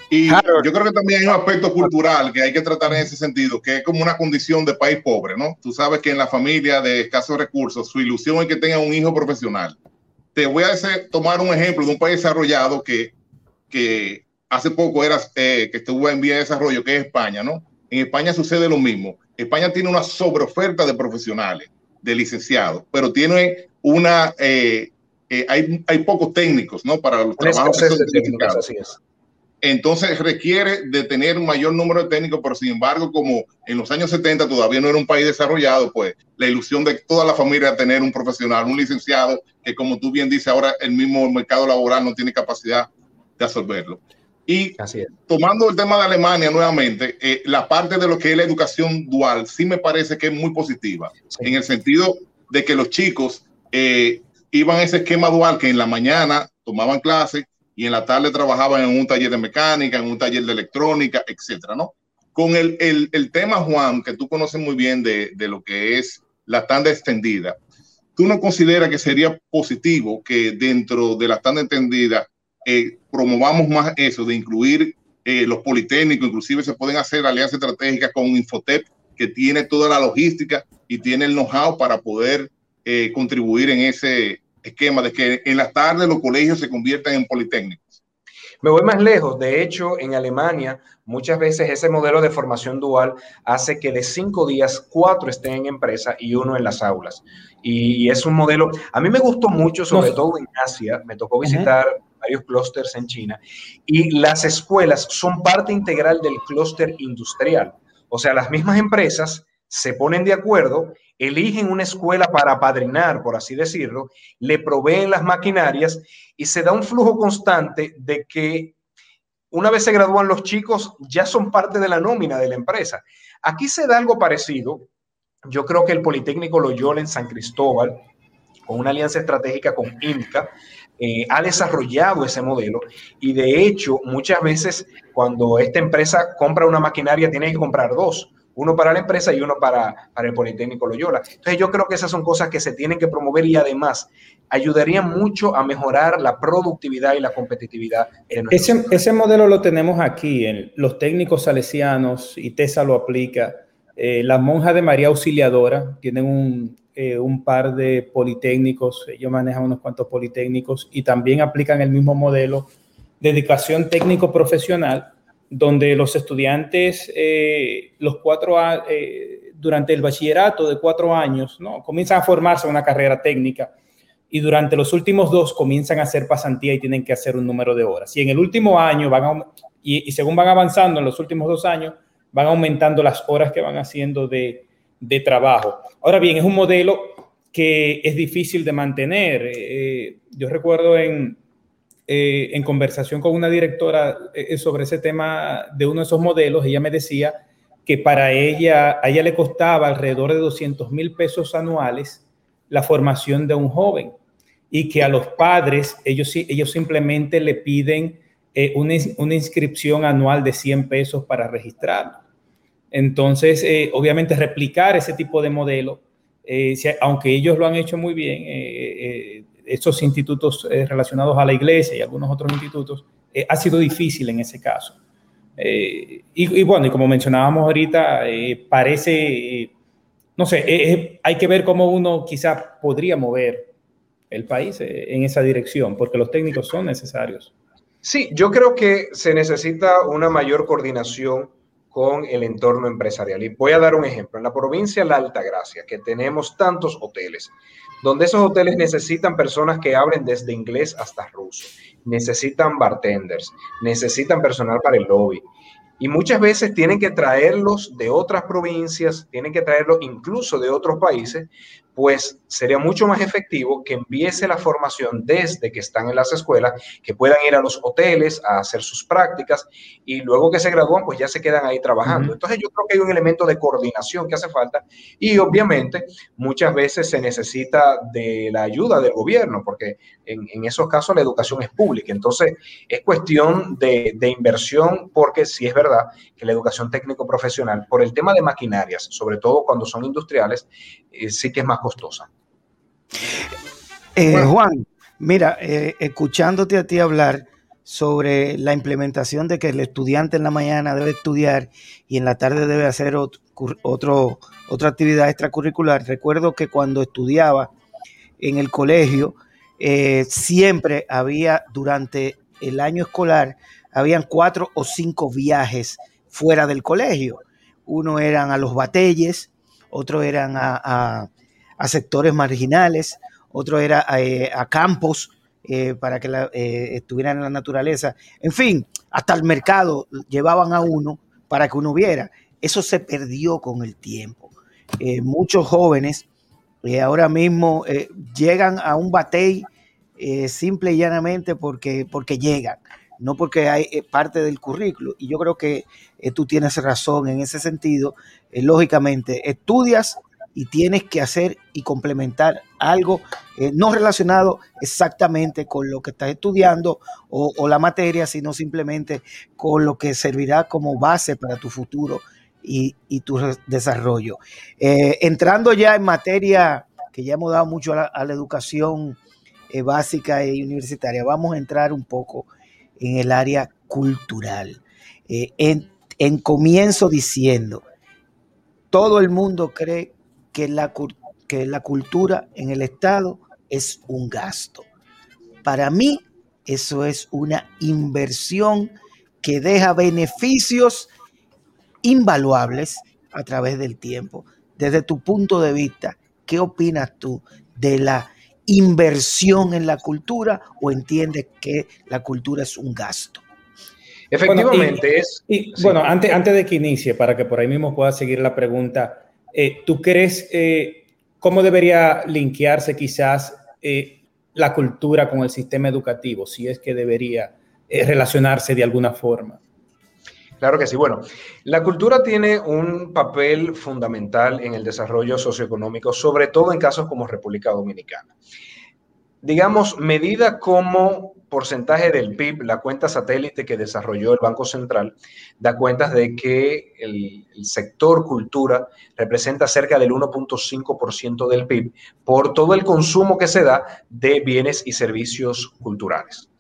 Y yo creo que también hay un aspecto cultural que hay que tratar en ese sentido, que es como una condición de país pobre, ¿no? Tú sabes que en la familia de escasos recursos, su ilusión es que tenga un hijo profesional. Te voy a tomar un ejemplo de un país desarrollado que, que hace poco era, eh, que estuvo en vía de desarrollo, que es España, ¿no? En España sucede lo mismo. España tiene una sobreoferta de profesionales, de licenciados, pero tiene una, eh, eh, hay, hay, pocos técnicos, ¿no? Para los trabajos técnicos, así es entonces requiere de tener un mayor número de técnicos, pero sin embargo, como en los años 70 todavía no era un país desarrollado, pues la ilusión de toda la familia tener un profesional, un licenciado, que como tú bien dices, ahora el mismo mercado laboral no tiene capacidad de absorberlo. Y tomando el tema de Alemania nuevamente, eh, la parte de lo que es la educación dual sí me parece que es muy positiva, en el sentido de que los chicos eh, iban a ese esquema dual que en la mañana tomaban clases y en la tarde trabajaban en un taller de mecánica, en un taller de electrónica, etcétera, ¿no? Con el, el, el tema, Juan, que tú conoces muy bien de, de, lo que es la tanda extendida, ¿tú no consideras que sería positivo que dentro de la tanda extendida eh, promovamos más eso, de incluir eh, los politécnicos, inclusive se pueden hacer alianzas estratégicas con Infotep, que tiene toda la logística y tiene el know-how para poder eh, contribuir en ese, esquema de que en las tardes los colegios se conviertan en politécnicos. Me voy más lejos. De hecho, en Alemania, muchas veces ese modelo de formación dual hace que de cinco días, cuatro estén en empresa y uno en las aulas. Y, es un modelo, a mí me gustó mucho, sobre todo en Asia, me tocó visitar varios clústeres en China, y las escuelas son parte integral del clúster industrial. O sea, las mismas empresas se ponen de acuerdo eligen una escuela para apadrinar, por así decirlo, le proveen las maquinarias y se da un flujo constante de que una vez se gradúan los chicos, ya son parte de la nómina de la empresa. Aquí se da algo parecido. Yo creo que el Politécnico Loyola en San Cristóbal, con una alianza estratégica con INCA, eh, ha desarrollado ese modelo y de hecho muchas veces cuando esta empresa compra una maquinaria tiene que comprar dos uno para la empresa y uno para, para el Politécnico Loyola. Entonces yo creo que esas son cosas que se tienen que promover y además ayudarían mucho a mejorar la productividad y la competitividad. ese, ese modelo lo tenemos aquí, en los técnicos salesianos, y TESA lo aplica. Eh, las monjas de María Auxiliadora tienen un, eh, un par de politécnicos, ellos manejan unos cuantos politécnicos y también aplican el mismo modelo de educación técnico profesional donde los estudiantes, eh, los cuatro, eh, durante el bachillerato de cuatro años, ¿no? comienzan a formarse una carrera técnica y durante los últimos dos comienzan a hacer pasantía y tienen que hacer un número de horas. Y en el último año, van y, según van avanzando en los últimos dos años, van aumentando las horas que van haciendo de, de trabajo. Ahora bien, es un modelo que es difícil de mantener. Eh, yo recuerdo en, eh, en conversación con una directora eh, eh, sobre ese tema de uno de esos modelos, ella me decía que para ella, a ella le costaba alrededor de 200 mil pesos anuales la formación de un joven y que a los padres ellos, ellos simplemente le piden una, una, inscripción anual de 100 pesos para registrarlo. Entonces, obviamente replicar ese tipo de modelo, aunque ellos lo han hecho muy bien, estos institutos eh, relacionados a la iglesia y algunos otros institutos, eh, ha sido difícil en ese caso. Eh, y, bueno, y como mencionábamos ahorita, parece, no sé, hay que ver cómo uno quizá podría mover el país en esa dirección, porque los técnicos son necesarios. Sí, yo creo que se necesita una mayor coordinación con el entorno empresarial. Y voy a dar un ejemplo. En la provincia de La Altagracia, que tenemos tantos hoteles, donde esos hoteles necesitan personas que hablen desde inglés hasta ruso, necesitan bartenders, necesitan personal para el lobby. Y muchas veces tienen que traerlos de otras provincias, tienen que traerlos incluso de otros países, pues sería mucho más efectivo que empiece la formación desde que están en las escuelas, que puedan ir a los hoteles a hacer sus prácticas y luego que se gradúan, pues ya se quedan ahí trabajando. Entonces yo creo que hay un elemento de coordinación que hace falta y obviamente muchas veces se necesita de la ayuda del gobierno, porque en, esos casos la educación es pública. Entonces es cuestión de, de inversión, porque sí es verdad que la educación técnico profesional, por el tema de maquinarias, sobre todo cuando son industriales, eh, sí que es más costosa. Eh, Juan, mira, eh, escuchándote a ti hablar sobre la implementación de que el estudiante en la mañana debe estudiar y en la tarde debe hacer otro, otra actividad extracurricular, recuerdo que cuando estudiaba en el colegio, siempre había durante el año escolar, habían cuatro o cinco viajes fuera del colegio. Uno eran a los batelles, otro eran a, sectores marginales, otro era eh, a, campos eh, para que eh, estuvieran en la naturaleza. En fin, hasta el mercado llevaban a uno para que uno viera. Eso se perdió con el tiempo. muchos jóvenes ahora mismo llegan a un batey simple y llanamente porque, porque llegan no porque hay parte del currículo. Y yo creo que tú tienes razón en ese sentido. Lógicamente, estudias y tienes que hacer y complementar algo no relacionado exactamente con lo que estás estudiando o, la materia, sino simplemente con lo que servirá como base para tu futuro y, tu desarrollo. entrando ya en materia que ya hemos dado mucho a la, educación básica y universitaria, vamos a entrar un poco en el área cultural. Eh, en, comienzo diciendo, todo el mundo cree que la, que la cultura en el Estado es un gasto. Para mí, eso es una inversión que deja beneficios invaluables a través del tiempo. Desde tu punto de vista, ¿qué opinas tú de la inversión en la cultura o entiendes que la cultura es un gasto? Efectivamente es. Y, Bueno, antes, antes de que inicie, para que por ahí mismo pueda seguir la pregunta, eh, ¿tú crees eh, cómo debería linkearse quizás eh, la cultura con el sistema educativo, si es que debería relacionarse de alguna forma? Claro que sí. Bueno, la cultura tiene un papel fundamental en el desarrollo socioeconómico, sobre todo en casos como República Dominicana. Digamos, medida como porcentaje del PIB, la cuenta satélite que desarrolló el Banco Central da cuenta de que el, el sector cultura representa cerca del 1.5% del PIB por todo el consumo que se da de bienes y servicios culturales.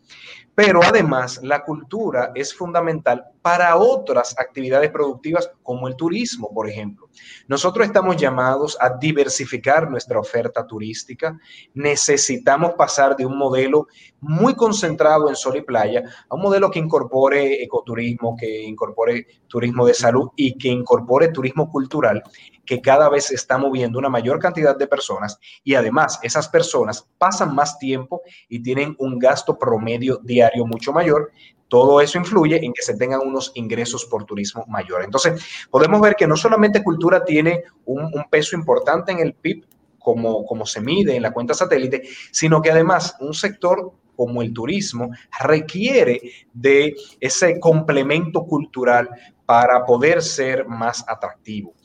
Pero además, la cultura es fundamental para otras actividades productivas como el turismo, por ejemplo. Nosotros estamos llamados a diversificar nuestra oferta turística. Necesitamos pasar de un modelo muy concentrado en sol y playa a un modelo que incorpore ecoturismo, que incorpore turismo de salud y que incorpore turismo cultural que cada vez está moviendo una mayor cantidad de personas y además esas personas pasan más tiempo y tienen un gasto promedio diario mucho mayor. Todo eso influye en que se tengan unos ingresos por turismo mayor. Entonces, podemos ver que no solamente cultura tiene un, peso importante en el PIB, como, como se mide en la cuenta satélite, sino que además un sector como el turismo requiere de ese complemento cultural para poder ser más atractivo.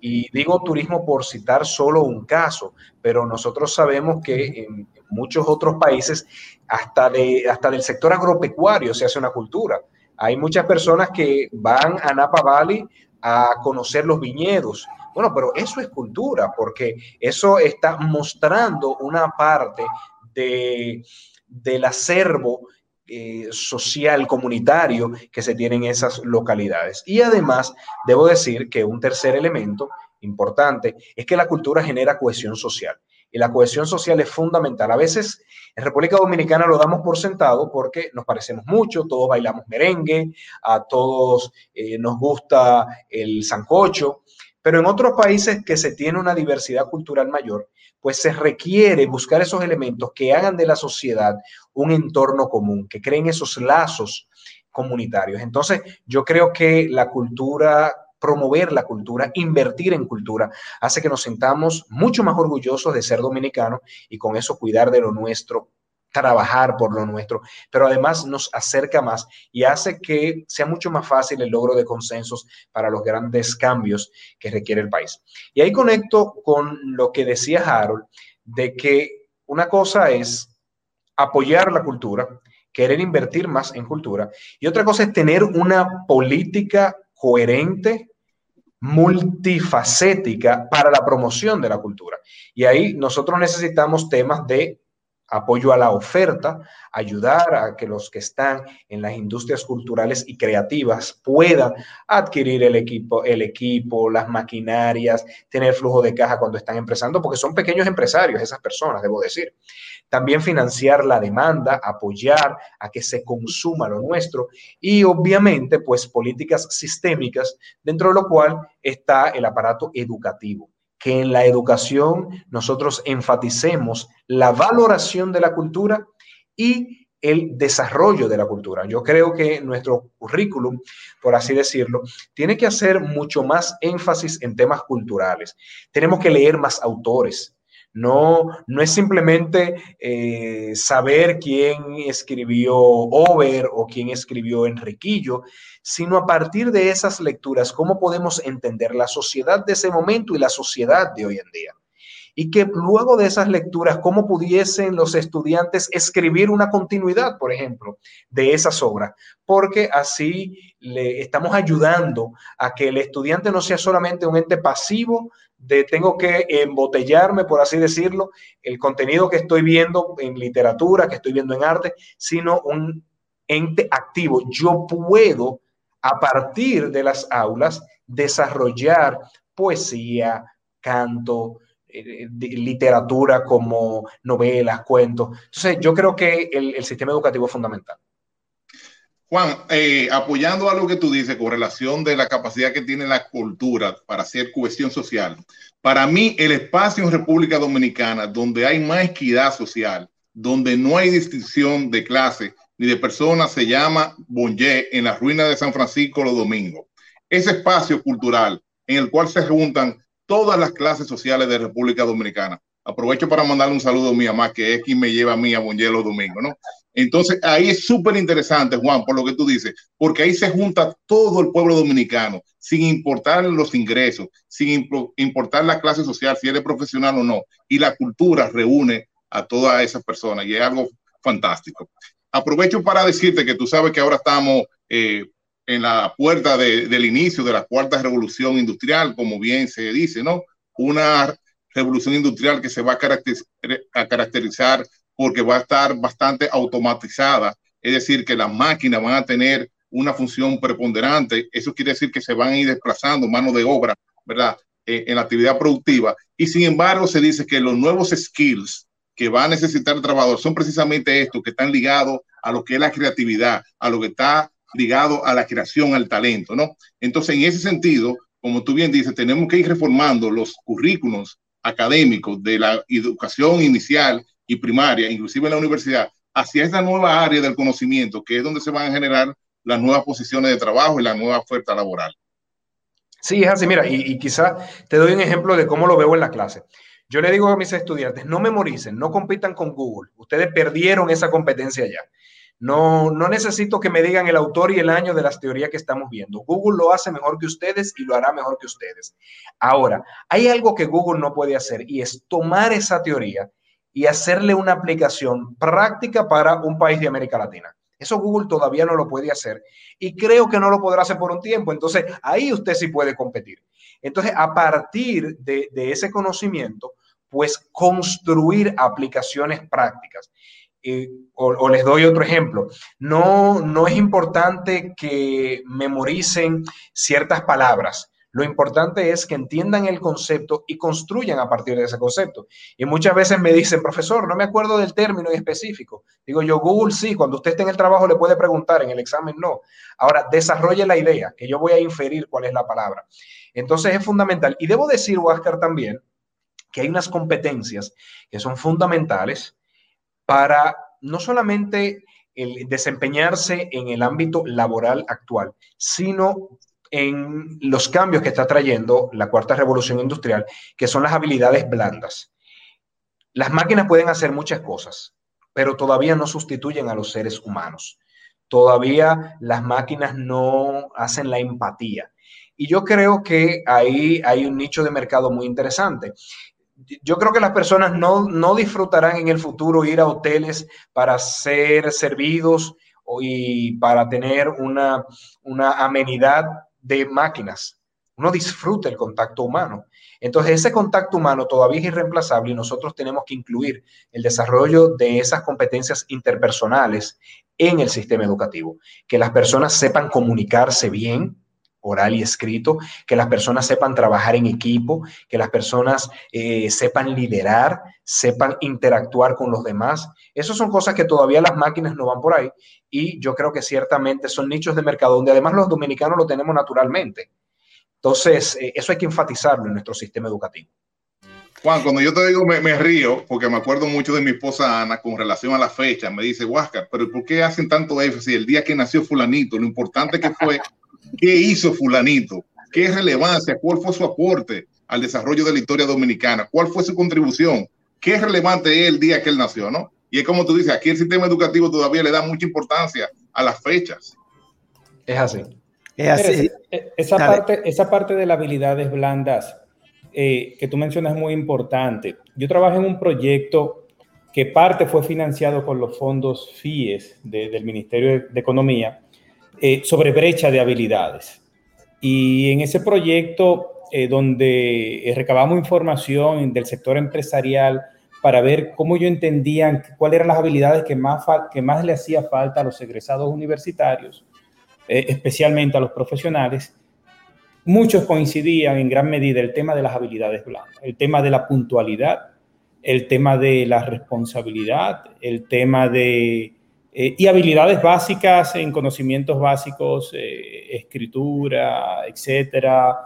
Y digo turismo por citar solo un caso, pero nosotros sabemos que en muchos otros países, hasta, de, hasta del sector agropecuario se hace una cultura. Hay muchas personas que van a Napa Valley a conocer los viñedos. Bueno, pero eso es cultura, porque eso está mostrando una parte de, del acervo eh, social, comunitario que se tiene en esas localidades. Y además, debo decir que un tercer elemento importante es que la cultura genera cohesión social. Y la cohesión social es fundamental. A veces en República Dominicana lo damos por sentado porque nos parecemos mucho, todos bailamos merengue, a todos eh, nos gusta el sancocho, pero en otros países que se tiene una diversidad cultural mayor, pues se requiere buscar esos elementos que hagan de la sociedad un entorno común, que creen esos lazos comunitarios. Entonces, yo creo que la cultura promover la cultura, invertir en cultura, hace que nos sintamos mucho más orgullosos de ser dominicanos y con eso cuidar de lo nuestro, trabajar por lo nuestro, pero además nos acerca más y hace que sea mucho más fácil el logro de consensos para los grandes cambios que requiere el país. Y ahí conecto con lo que decía Harold, de que una cosa es apoyar la cultura, querer invertir más en cultura, y otra cosa es tener una política coherente, multifacética para la promoción de la cultura. Y ahí nosotros necesitamos temas de apoyo a la oferta, ayudar a que los que están en las industrias culturales y creativas puedan adquirir el equipo, el equipo, las maquinarias, tener flujo de caja cuando están empezando, porque son pequeños empresarios esas personas, debo decir. También financiar la demanda, apoyar a que se consuma lo nuestro y obviamente pues políticas sistémicas, dentro de lo cual está el aparato educativo que en la educación nosotros enfaticemos la valoración de la cultura y el desarrollo de la cultura. Yo creo que nuestro currículum, por así decirlo, tiene que hacer mucho más énfasis en temas culturales. Tenemos que leer más autores, no, no es simplemente eh, saber quién escribió Over o quién escribió Enriquillo, sino a partir de esas lecturas, cómo podemos entender la sociedad de ese momento y la sociedad de hoy en día. Y que luego de esas lecturas, cómo pudiesen los estudiantes escribir una continuidad, por ejemplo, de esas obras, porque así le estamos ayudando a que el estudiante no sea solamente un ente pasivo de tengo que embotellarme, por así decirlo, el contenido que estoy viendo en literatura, que estoy viendo en arte, sino un ente activo. Yo puedo, a partir de las aulas, desarrollar poesía, canto, literatura como novelas, cuentos. Entonces, yo creo que el, sistema educativo es fundamental. Juan, eh, apoyando a lo que tú dices con relación de la capacidad que tiene la cultura para hacer cohesión social, para mí el espacio en República Dominicana donde hay más equidad social, donde no hay distinción de clase ni de personas, se llama Bonje en la ruina de San Francisco los domingos. Ese espacio cultural en el cual se juntan todas las clases sociales de República Dominicana. Aprovecho para mandarle un saludo a mi mamá, que es quien me lleva a mí a Bonje los domingos, ¿no? Entonces, ahí es súper interesante, Juan, por lo que tú dices, porque ahí se junta todo el pueblo dominicano, sin importar los ingresos, sin importar la clase social, si eres profesional o no, y la cultura reúne a todas esas personas y es algo fantástico. Aprovecho para decirte que tú sabes que ahora estamos eh, en la puerta del inicio de la cuarta revolución industrial, como bien se dice, ¿no? Una revolución industrial que se va a caracterizar porque va a estar bastante automatizada, es decir, que las máquinas van a tener una función preponderante, eso quiere decir que se van a ir desplazando mano de obra, ¿verdad? Eh, en la actividad productiva. Y sin embargo, se dice que los nuevos skills que va a necesitar el trabajador son precisamente estos, que están ligados a lo que es la creatividad, a lo que está ligado a la creación, al talento, ¿no? Entonces, en ese sentido, como tú bien dices, tenemos que ir reformando los currículos académicos de la educación inicial y primaria, inclusive en la universidad, hacia esta nueva área del conocimiento, que es donde se van a generar las nuevas posiciones de trabajo y la nueva oferta laboral. Sí, es así, mira, y, y quizá te doy un ejemplo de cómo lo veo en la clase. Yo le digo a mis estudiantes, no memoricen, no compitan con Google. Ustedes perdieron esa competencia ya. No, no necesito que me digan el autor y el año de las teorías que estamos viendo. Google lo hace mejor que ustedes y lo hará mejor que ustedes. Ahora, hay algo que Google no puede hacer y es tomar esa teoría y hacerle una aplicación práctica para un país de América Latina. Eso Google todavía no lo puede hacer y creo que no lo podrá hacer por un tiempo. Entonces, ahí usted sí puede competir. Entonces, a partir de, ese conocimiento, pues construir aplicaciones prácticas. O, les doy otro ejemplo. No, no es importante que memoricen ciertas palabras. Lo importante es que entiendan el concepto y construyan a partir de ese concepto. Y muchas veces me dicen, profesor, no me acuerdo del término específico. Digo yo, Google sí, cuando usted esté en el trabajo le puede preguntar, en el examen no. Ahora, desarrolle la idea, que yo voy a inferir cuál es la palabra. Entonces es fundamental. Y debo decir, Oscar, también, que hay unas competencias que son fundamentales para no solamente desempeñarse en el ámbito laboral actual, sino en los cambios que está trayendo la cuarta revolución industrial, que son las habilidades blandas. Las máquinas pueden hacer muchas cosas, pero todavía no sustituyen a los seres humanos. Todavía las máquinas no hacen la empatía. Y yo creo que ahí hay un nicho de mercado muy interesante. Yo creo que las personas no, no disfrutarán en el futuro ir a hoteles para ser servidos y para tener una, una amenidad de máquinas. Uno disfruta el contacto humano. Entonces, ese contacto humano todavía es irreemplazable y nosotros tenemos que incluir el desarrollo de esas competencias interpersonales en el sistema educativo. Que las personas sepan comunicarse bien, oral y escrito, que las personas sepan trabajar en equipo, que las personas eh, sepan liderar, sepan interactuar con los demás. Esas son cosas que todavía las máquinas no van por ahí y yo creo que ciertamente son nichos de mercado donde además los dominicanos lo tenemos naturalmente. Entonces, eh, eso hay que enfatizarlo en nuestro sistema educativo. Juan, cuando yo te digo me, río, porque me acuerdo mucho de mi esposa Ana con relación a la fecha, me dice, Huáscar, pero ¿por qué hacen tanto énfasis el día que nació fulanito? Lo importante que fue, ¿qué hizo fulanito? ¿Qué relevancia? ¿Cuál fue su aporte al desarrollo de la historia dominicana? ¿Cuál fue su contribución? ¿Qué es relevante el día que él nació, no? Y es como tú dices, aquí el sistema educativo todavía le da mucha importancia a las fechas. Es así. Es así. esa, parte, esa parte de las habilidades blandas eh, que tú mencionas es muy importante. Yo trabajé en un proyecto que parte fue financiado con los fondos FIES del Ministerio de, Economía eh, sobre brecha de habilidades. Y en ese proyecto, eh, donde recabamos información del sector empresarial, para ver cómo yo entendían cuáles eran las habilidades que más, que más le hacía falta a los egresados universitarios, eh, especialmente a los profesionales, muchos coincidían en gran medida el tema de las habilidades blandas, el tema de la puntualidad, el tema de la responsabilidad, el tema de... Eh, y habilidades básicas en conocimientos básicos, eh, escritura, etcétera,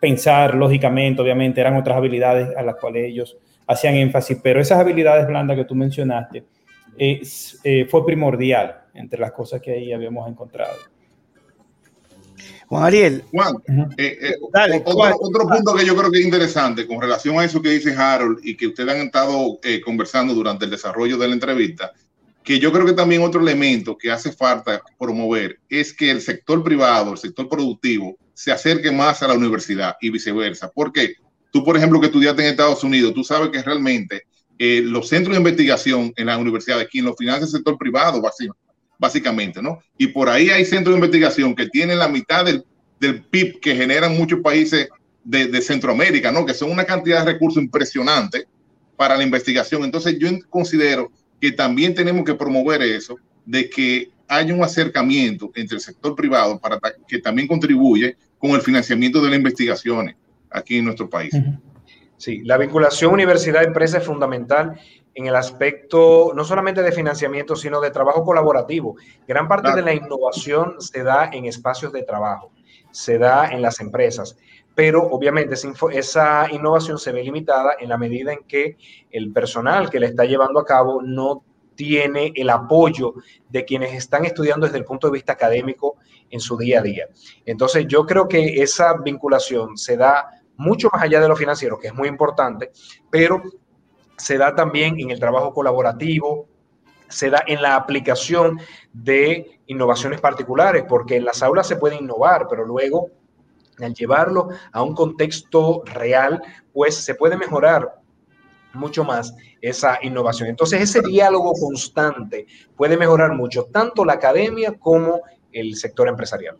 pensar lógicamente, obviamente, eran otras habilidades a las cuales ellos hacían énfasis, pero esas habilidades blandas que tú mencionaste eh, fue primordial entre las cosas que ahí habíamos encontrado. Juan Ariel. Juan, eh, eh, otro, punto que yo creo que es interesante con relación a eso que dice Harold y que ustedes han estado conversando durante el desarrollo de la entrevista, que yo creo que también otro elemento que hace falta promover es que el sector privado, el sector productivo, se acerque más a la universidad y viceversa. ¿Por qué? Tú, por ejemplo, que estudiaste en Estados Unidos, tú sabes que realmente eh, los centros de investigación en las universidades, quien los financia el sector privado, básicamente, ¿no? Y por ahí hay centros de investigación que tienen la mitad del, del PIB que generan muchos países de, de, Centroamérica, ¿no? Que son una cantidad de recursos impresionante para la investigación. Entonces, yo considero que también tenemos que promover eso, de que haya un acercamiento entre el sector privado para que también contribuye con el financiamiento de las investigaciones aquí en nuestro país. Sí, la vinculación universidad-empresa es fundamental en el aspecto no solamente de financiamiento, sino de trabajo colaborativo. Gran parte de la innovación se da en espacios de trabajo, se da en las empresas, pero obviamente esa innovación se ve limitada en la medida en que el personal que le está llevando a cabo no tiene el apoyo de quienes están estudiando desde el punto de vista académico en su día a día. Entonces, yo creo que esa vinculación se da mucho más allá de lo financiero, que es muy importante, pero se da también en el trabajo colaborativo, se da en la aplicación de innovaciones particulares, porque en las aulas se puede innovar, pero luego al llevarlo a un contexto real, pues se puede mejorar mucho más esa innovación. Entonces, ese diálogo constante puede mejorar mucho tanto la academia como el sector empresarial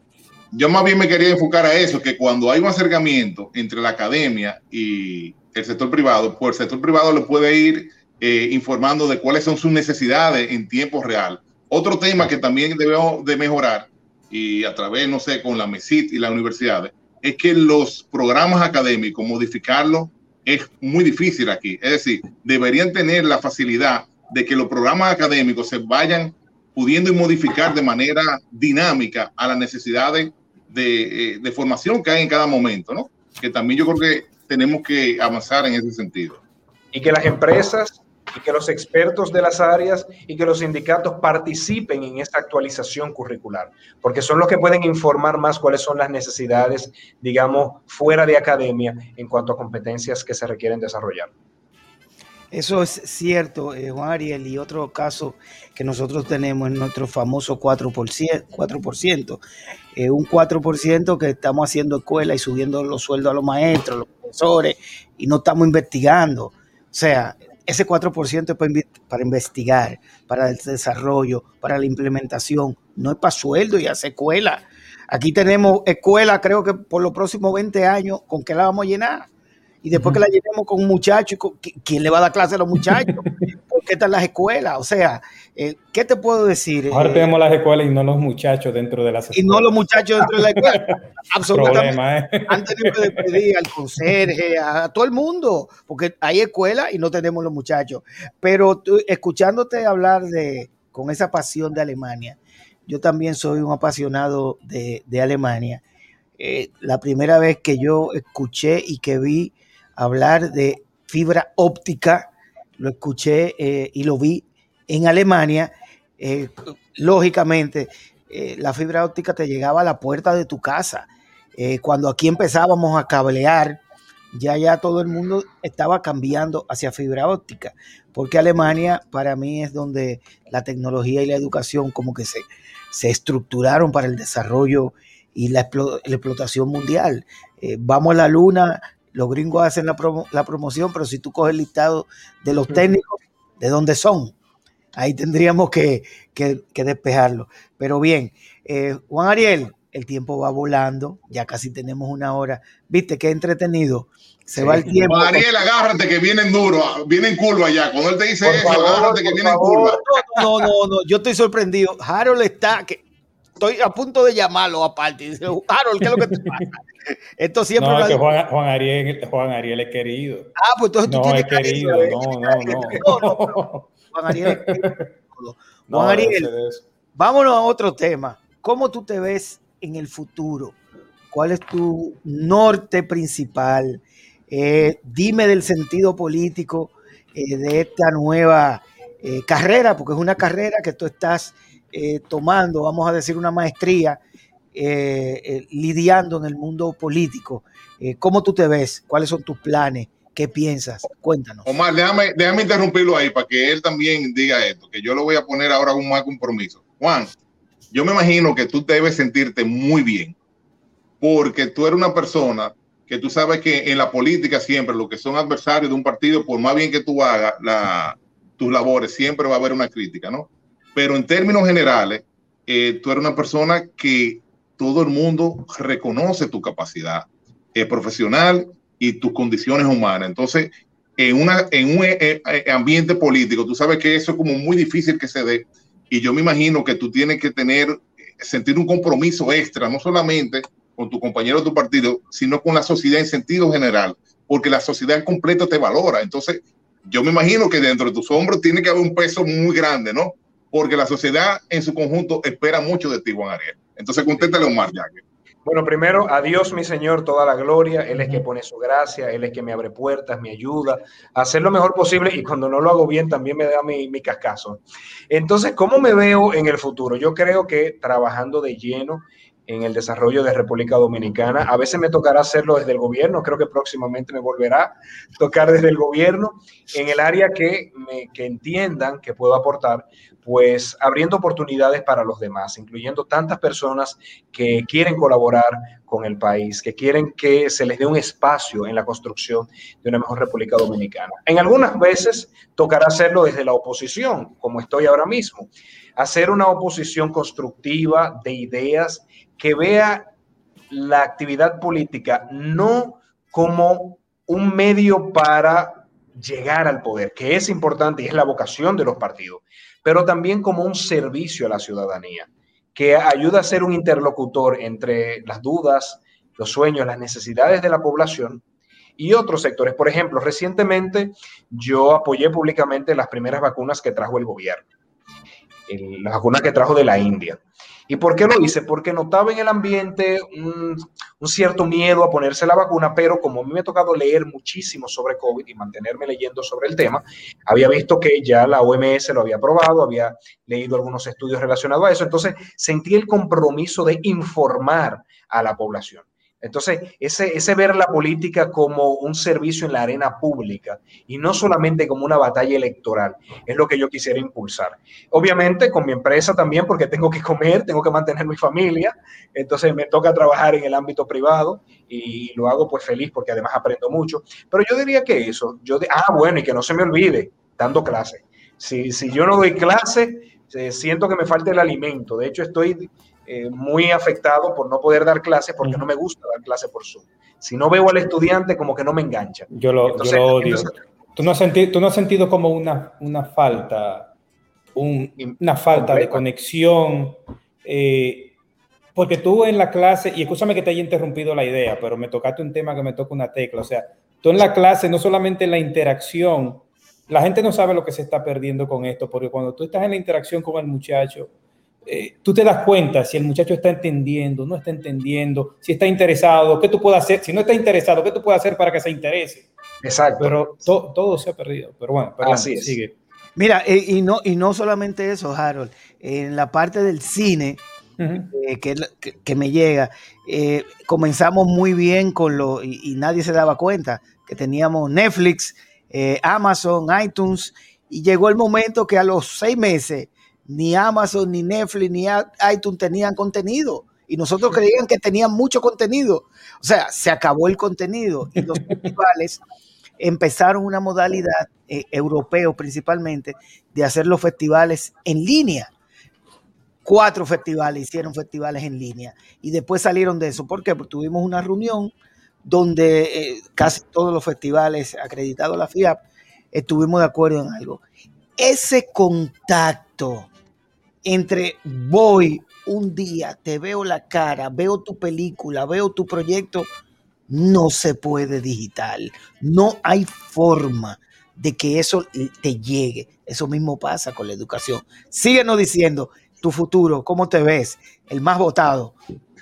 yo más bien me quería enfocar a eso, que cuando hay un acercamiento entre la academia y el sector privado, pues el sector privado le puede ir eh, informando de cuáles son sus necesidades en tiempo real. Otro tema que también debemos de mejorar, y a través, no sé, con la MESIT y las universidades, es que los programas académicos, modificarlos es muy difícil aquí. Es decir, deberían tener la facilidad de que los programas académicos se vayan pudiendo modificar de manera dinámica a las necesidades eh, de, formación que hay en cada momento, ¿no? Que también yo creo que tenemos que avanzar en ese sentido. Y que las empresas y que los expertos de las áreas y que los sindicatos participen en esta actualización curricular, porque son los que pueden informar más cuáles son las necesidades, digamos, fuera de academia en cuanto a competencias que se requieren desarrollar. Eso es cierto, eh, Juan Ariel, y otro caso que nosotros tenemos en nuestro famoso 4%, 4% eh, un 4% que estamos haciendo escuela y subiendo los sueldos a los maestros, los profesores, y no estamos investigando. O sea, ese 4% es para, para investigar, para el desarrollo, para la implementación, no es para sueldo y hacer escuela. Aquí tenemos escuela, creo que por los próximos 20 años, ¿con qué la vamos a llenar? y después que la llenemos con muchachos, ¿quién le va a dar clase a los muchachos? ¿Por qué están las escuelas? O sea, eh, ¿qué te puedo decir? Ahora eh, tenemos las escuelas y no los muchachos dentro de las escuelas. Y no los muchachos dentro de la escuela. Absolutamente. ¿eh? Han tenido que despedir al conserje, a, todo el mundo, porque hay escuela y no tenemos los muchachos. Pero escuchándote hablar de, con esa pasión de Alemania, yo también soy un apasionado de, Alemania. la primera vez que yo escuché y que vi hablar de fibra óptica, lo escuché eh, y lo vi en Alemania. Eh, lógicamente, eh, la fibra óptica te llegaba a la puerta de tu casa. cuando aquí empezábamos a cablear, ya ya todo el mundo estaba cambiando hacia fibra óptica, porque Alemania para mí es donde la tecnología y la educación como que se, se estructuraron para el desarrollo y la, explotación mundial. vamos a la luna, los gringos hacen la, promoción, pero si tú coges el listado de los técnicos, ¿de dónde son? Ahí tendríamos que, despejarlo. Pero bien, eh, Juan Ariel, el tiempo va volando, ya casi tenemos una hora. ¿Viste qué entretenido? Se va el tiempo. Juan Ariel, agárrate que vienen duro, vienen en curva ya. Cuando él te dice eso, agárrate que viene en curva. No, no, no, no, yo estoy sorprendido. Harold está, que estoy a punto de llamarlo aparte. Dice, Harold, ¿qué es lo que te pasa? Esto siempre. No, que Juan, Juan, Ariel, Juan Ariel es querido. Ah, pues entonces tú no, es querido. No, no, no. Juan Ariel es querido. Juan Ariel, vámonos a otro tema. ¿Cómo tú te ves en el futuro? ¿Cuál es tu norte principal? Eh, dime del sentido político eh, de esta nueva eh, carrera, porque es una carrera que tú estás eh, tomando, vamos a decir, una maestría eh, eh, lidiando en el mundo político. ¿Cómo tú te ves? ¿Cuáles son tus planes? ¿Qué piensas? Cuéntanos. Omar, déjame, interrumpirlo ahí para que él también diga esto, que yo lo voy a poner ahora un más compromiso. Juan, yo me imagino que tú debes sentirte muy bien, porque tú eres una persona que tú sabes que en la política siempre, lo que son adversarios de un partido, por más bien que tú hagas tus labores, siempre va a haber una crítica, ¿no? pero en términos generales, eh, tú eres una persona que todo el mundo reconoce tu capacidad eh, profesional y tus condiciones humanas. Entonces, en, un eh, ambiente político, tú sabes que eso es como muy difícil que se dé. Y yo me imagino que tú tienes que tener, sentir un compromiso extra, no solamente con tu compañero de tu partido, sino con la sociedad en sentido general, porque la sociedad completa te valora. Entonces, yo me imagino que dentro de tus hombros tiene que haber un peso muy grande, ¿no? porque la sociedad en su conjunto espera mucho de ti, Juan Ariel. Entonces, conténtale a Omar Yaque. Bueno, primero, a Dios, mi Señor, toda la gloria. Él es que pone su gracia, Él es que me abre puertas, me ayuda a hacer lo mejor posible y cuando no lo hago bien también me da mi, mi cascazo. Entonces, ¿cómo me veo en el futuro? Yo creo que trabajando de lleno en el desarrollo de República Dominicana. A veces me tocará hacerlo desde el gobierno, creo que próximamente me volverá a tocar desde el gobierno, en el área que, me, que entiendan que puedo aportar, pues abriendo oportunidades para los demás, incluyendo tantas personas que quieren colaborar con el país, que quieren que se les dé un espacio en la construcción de una mejor República Dominicana. En algunas veces tocará hacerlo desde la oposición, como estoy ahora mismo, hacer una oposición constructiva de ideas que vea la actividad política no como un medio para llegar al poder, que es importante y es la vocación de los partidos, pero también como un servicio a la ciudadanía, que ayuda a ser un interlocutor entre las dudas, los sueños, las necesidades de la población y otros sectores. Por ejemplo, recientemente yo apoyé públicamente las primeras vacunas que trajo el gobierno, las vacunas que trajo de la India. ¿Y por qué lo hice? Porque notaba en el ambiente un, cierto miedo a ponerse la vacuna, pero como a mí me ha tocado leer muchísimo sobre COVID y mantenerme leyendo sobre el tema, había visto que ya la OMS lo había probado, había leído algunos estudios relacionados a eso, entonces sentí el compromiso de informar a la población. Entonces, ese, ese ver la política como un servicio en la arena pública y no solamente como una batalla electoral es lo que yo quisiera impulsar. Obviamente con mi empresa también porque tengo que comer, tengo que mantener mi familia, entonces me toca trabajar en el ámbito privado y lo hago pues feliz porque además aprendo mucho. Pero yo diría que eso, yo ah, bueno, y que no se me olvide, dando clase. Si, si yo no doy clase, eh, siento que me falta el alimento. De hecho, estoy eh, muy afectado por no poder dar clases porque no me gusta dar clases por Zoom. Si no veo al estudiante, como que no me engancha. Yo lo, odio. ¿Tú, no has sentido, ¿Tú no has sentido como una, una falta, una falta de conexión? Eh, porque tú en la clase, y escúchame que te haya interrumpido la idea, pero me tocaste un tema que me toca una tecla. O sea, tú en la clase, no solamente la interacción, la gente no sabe lo que se está perdiendo con esto, porque cuando tú estás en la interacción con el muchacho, eh, tú te das cuenta si el muchacho está entendiendo, no está entendiendo, si está interesado, qué tú puedes hacer, si no está interesado, qué tú puedes hacer para que se interese. Exacto. Pero todo se ha perdido. Pero bueno, Así sigue. Mira, eh, y, no, y no solamente eso, Harold, en la parte del cine, eh, que, me llega, comenzamos muy bien con lo, y, nadie se daba cuenta, que teníamos Netflix, Amazon, iTunes, y llegó el momento que a los seis meses ni Amazon, ni Netflix, ni iTunes tenían contenido. Y nosotros creíamos que tenían mucho contenido. O sea, se acabó el contenido. Y los festivales empezaron una modalidad, eh, europeo principalmente, de hacer los festivales en línea. Cuatro festivales hicieron festivales en línea. Y después salieron de eso. ¿Por qué? Porque tuvimos una reunión donde eh, casi todos los festivales acreditados a la FIAP estuvimos de acuerdo en algo. Ese contacto entre voy un día, te veo la cara, veo tu película, veo tu proyecto, no se puede digital. No hay forma de que eso te llegue. Eso mismo pasa con la educación. Síguenos diciendo tu futuro, cómo te ves, el más votado.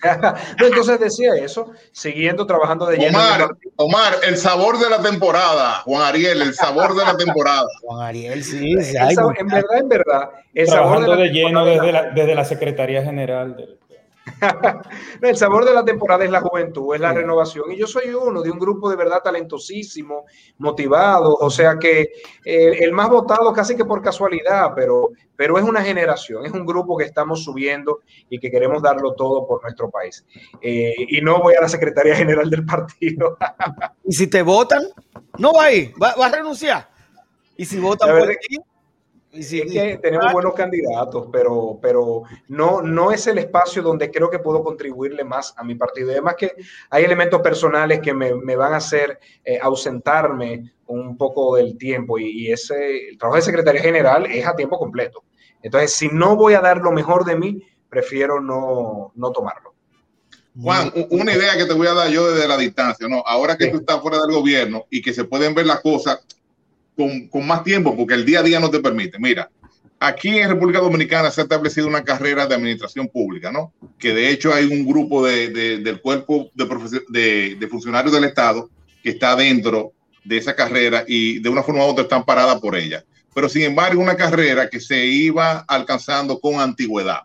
Entonces decía eso, siguiendo trabajando de lleno. Omar, Omar, el sabor de la temporada, Juan Ariel, el sabor de la temporada. Juan Ariel, sí. en verdad, en verdad. El trabajando de, lleno desde la, desde la Secretaría General del el sabor de la temporada es la juventud, es la renovación. Y yo soy uno de un grupo de verdad talentosísimo, motivado, o sea que eh, el más votado casi que por casualidad, pero, pero es una generación, es un grupo que estamos subiendo y que queremos darlo todo por nuestro país. Eh, y no voy a la Secretaría General del partido. y si te votan, no va ahí, va, va a renunciar. Y si votan por aquí, es que tenemos buenos candidatos, pero, pero no, no es el espacio donde creo que puedo contribuirle más a mi partido. Además que hay elementos personales que me, van a hacer eh, ausentarme un poco del tiempo y, ese, el trabajo de secretaria general es a tiempo completo. Entonces, si no voy a dar lo mejor de mí, prefiero no, tomarlo. Juan, una idea que te voy a dar yo desde la distancia, ¿no? Ahora que tú estás fuera del gobierno y que se pueden ver las cosas con, más tiempo, porque el día a día no te permite. Mira, aquí en República Dominicana se ha establecido una carrera de administración pública, ¿no? Que de hecho hay un grupo de, del cuerpo de, de, funcionarios del Estado que está dentro de esa carrera y de una forma u otra están paradas por ella. Pero sin embargo, una carrera que se iba alcanzando con antigüedad.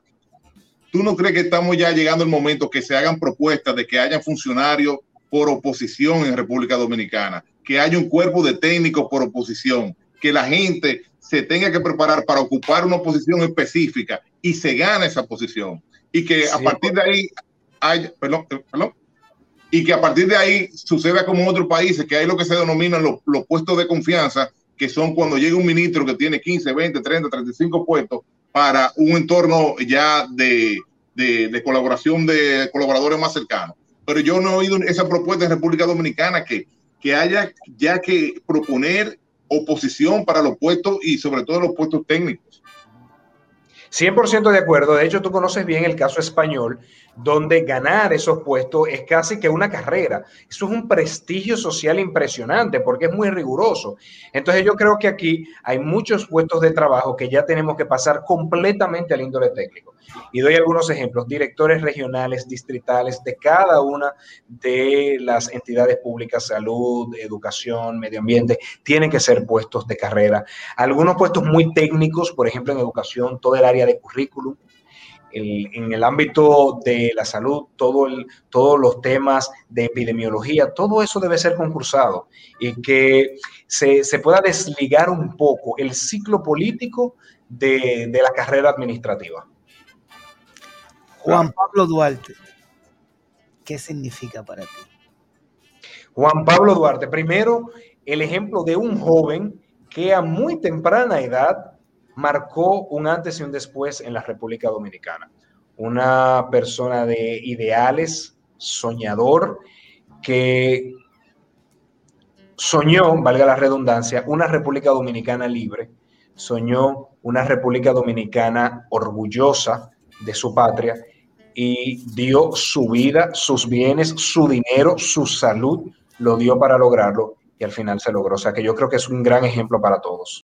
¿Tú no crees que estamos ya llegando el momento que se hagan propuestas de que haya funcionarios por oposición en República Dominicana? que haya un cuerpo de técnicos por oposición, que la gente se tenga que preparar para ocupar una posición específica y se gane esa posición. Y que a partir de ahí hay, perdón, perdón, y que a partir de ahí suceda como en otros países, que hay lo que se denominan los, los puestos de confianza, que son cuando llega un ministro que tiene 15, 20, 30, 35 puestos para un entorno ya de, de, de colaboración de colaboradores más cercanos. Pero yo no he oído esa propuesta en República Dominicana que que haya ya que proponer oposición para los puestos y sobre todo los puestos técnicos. 100% de acuerdo. De hecho, tú conoces bien el caso español, donde ganar esos puestos es casi que una carrera. Eso es un prestigio social impresionante porque es muy riguroso. Entonces yo creo que aquí hay muchos puestos de trabajo que ya tenemos que pasar completamente al índole técnico. Y doy algunos ejemplos, directores regionales, distritales de cada una de las entidades públicas, salud, educación, medio ambiente, tienen que ser puestos de carrera. Algunos puestos muy técnicos, por ejemplo en educación, todo el área de currículum, en el ámbito de la salud, todos los temas de epidemiología, todo eso debe ser concursado y que se, pueda desligar un poco el ciclo político de la carrera administrativa. Juan Pablo Duarte, ¿qué significa para ti? Juan Pablo Duarte, primero, el ejemplo de un joven que a muy temprana edad marcó un antes y un después en la República Dominicana. Una persona de ideales, soñador, que soñó, valga la redundancia, una República Dominicana libre, soñó una República Dominicana orgullosa de su patria y dio su vida, sus bienes, su dinero, su salud, lo dio para lograrlo y al final se logró. O sea que yo creo que es un gran ejemplo para todos.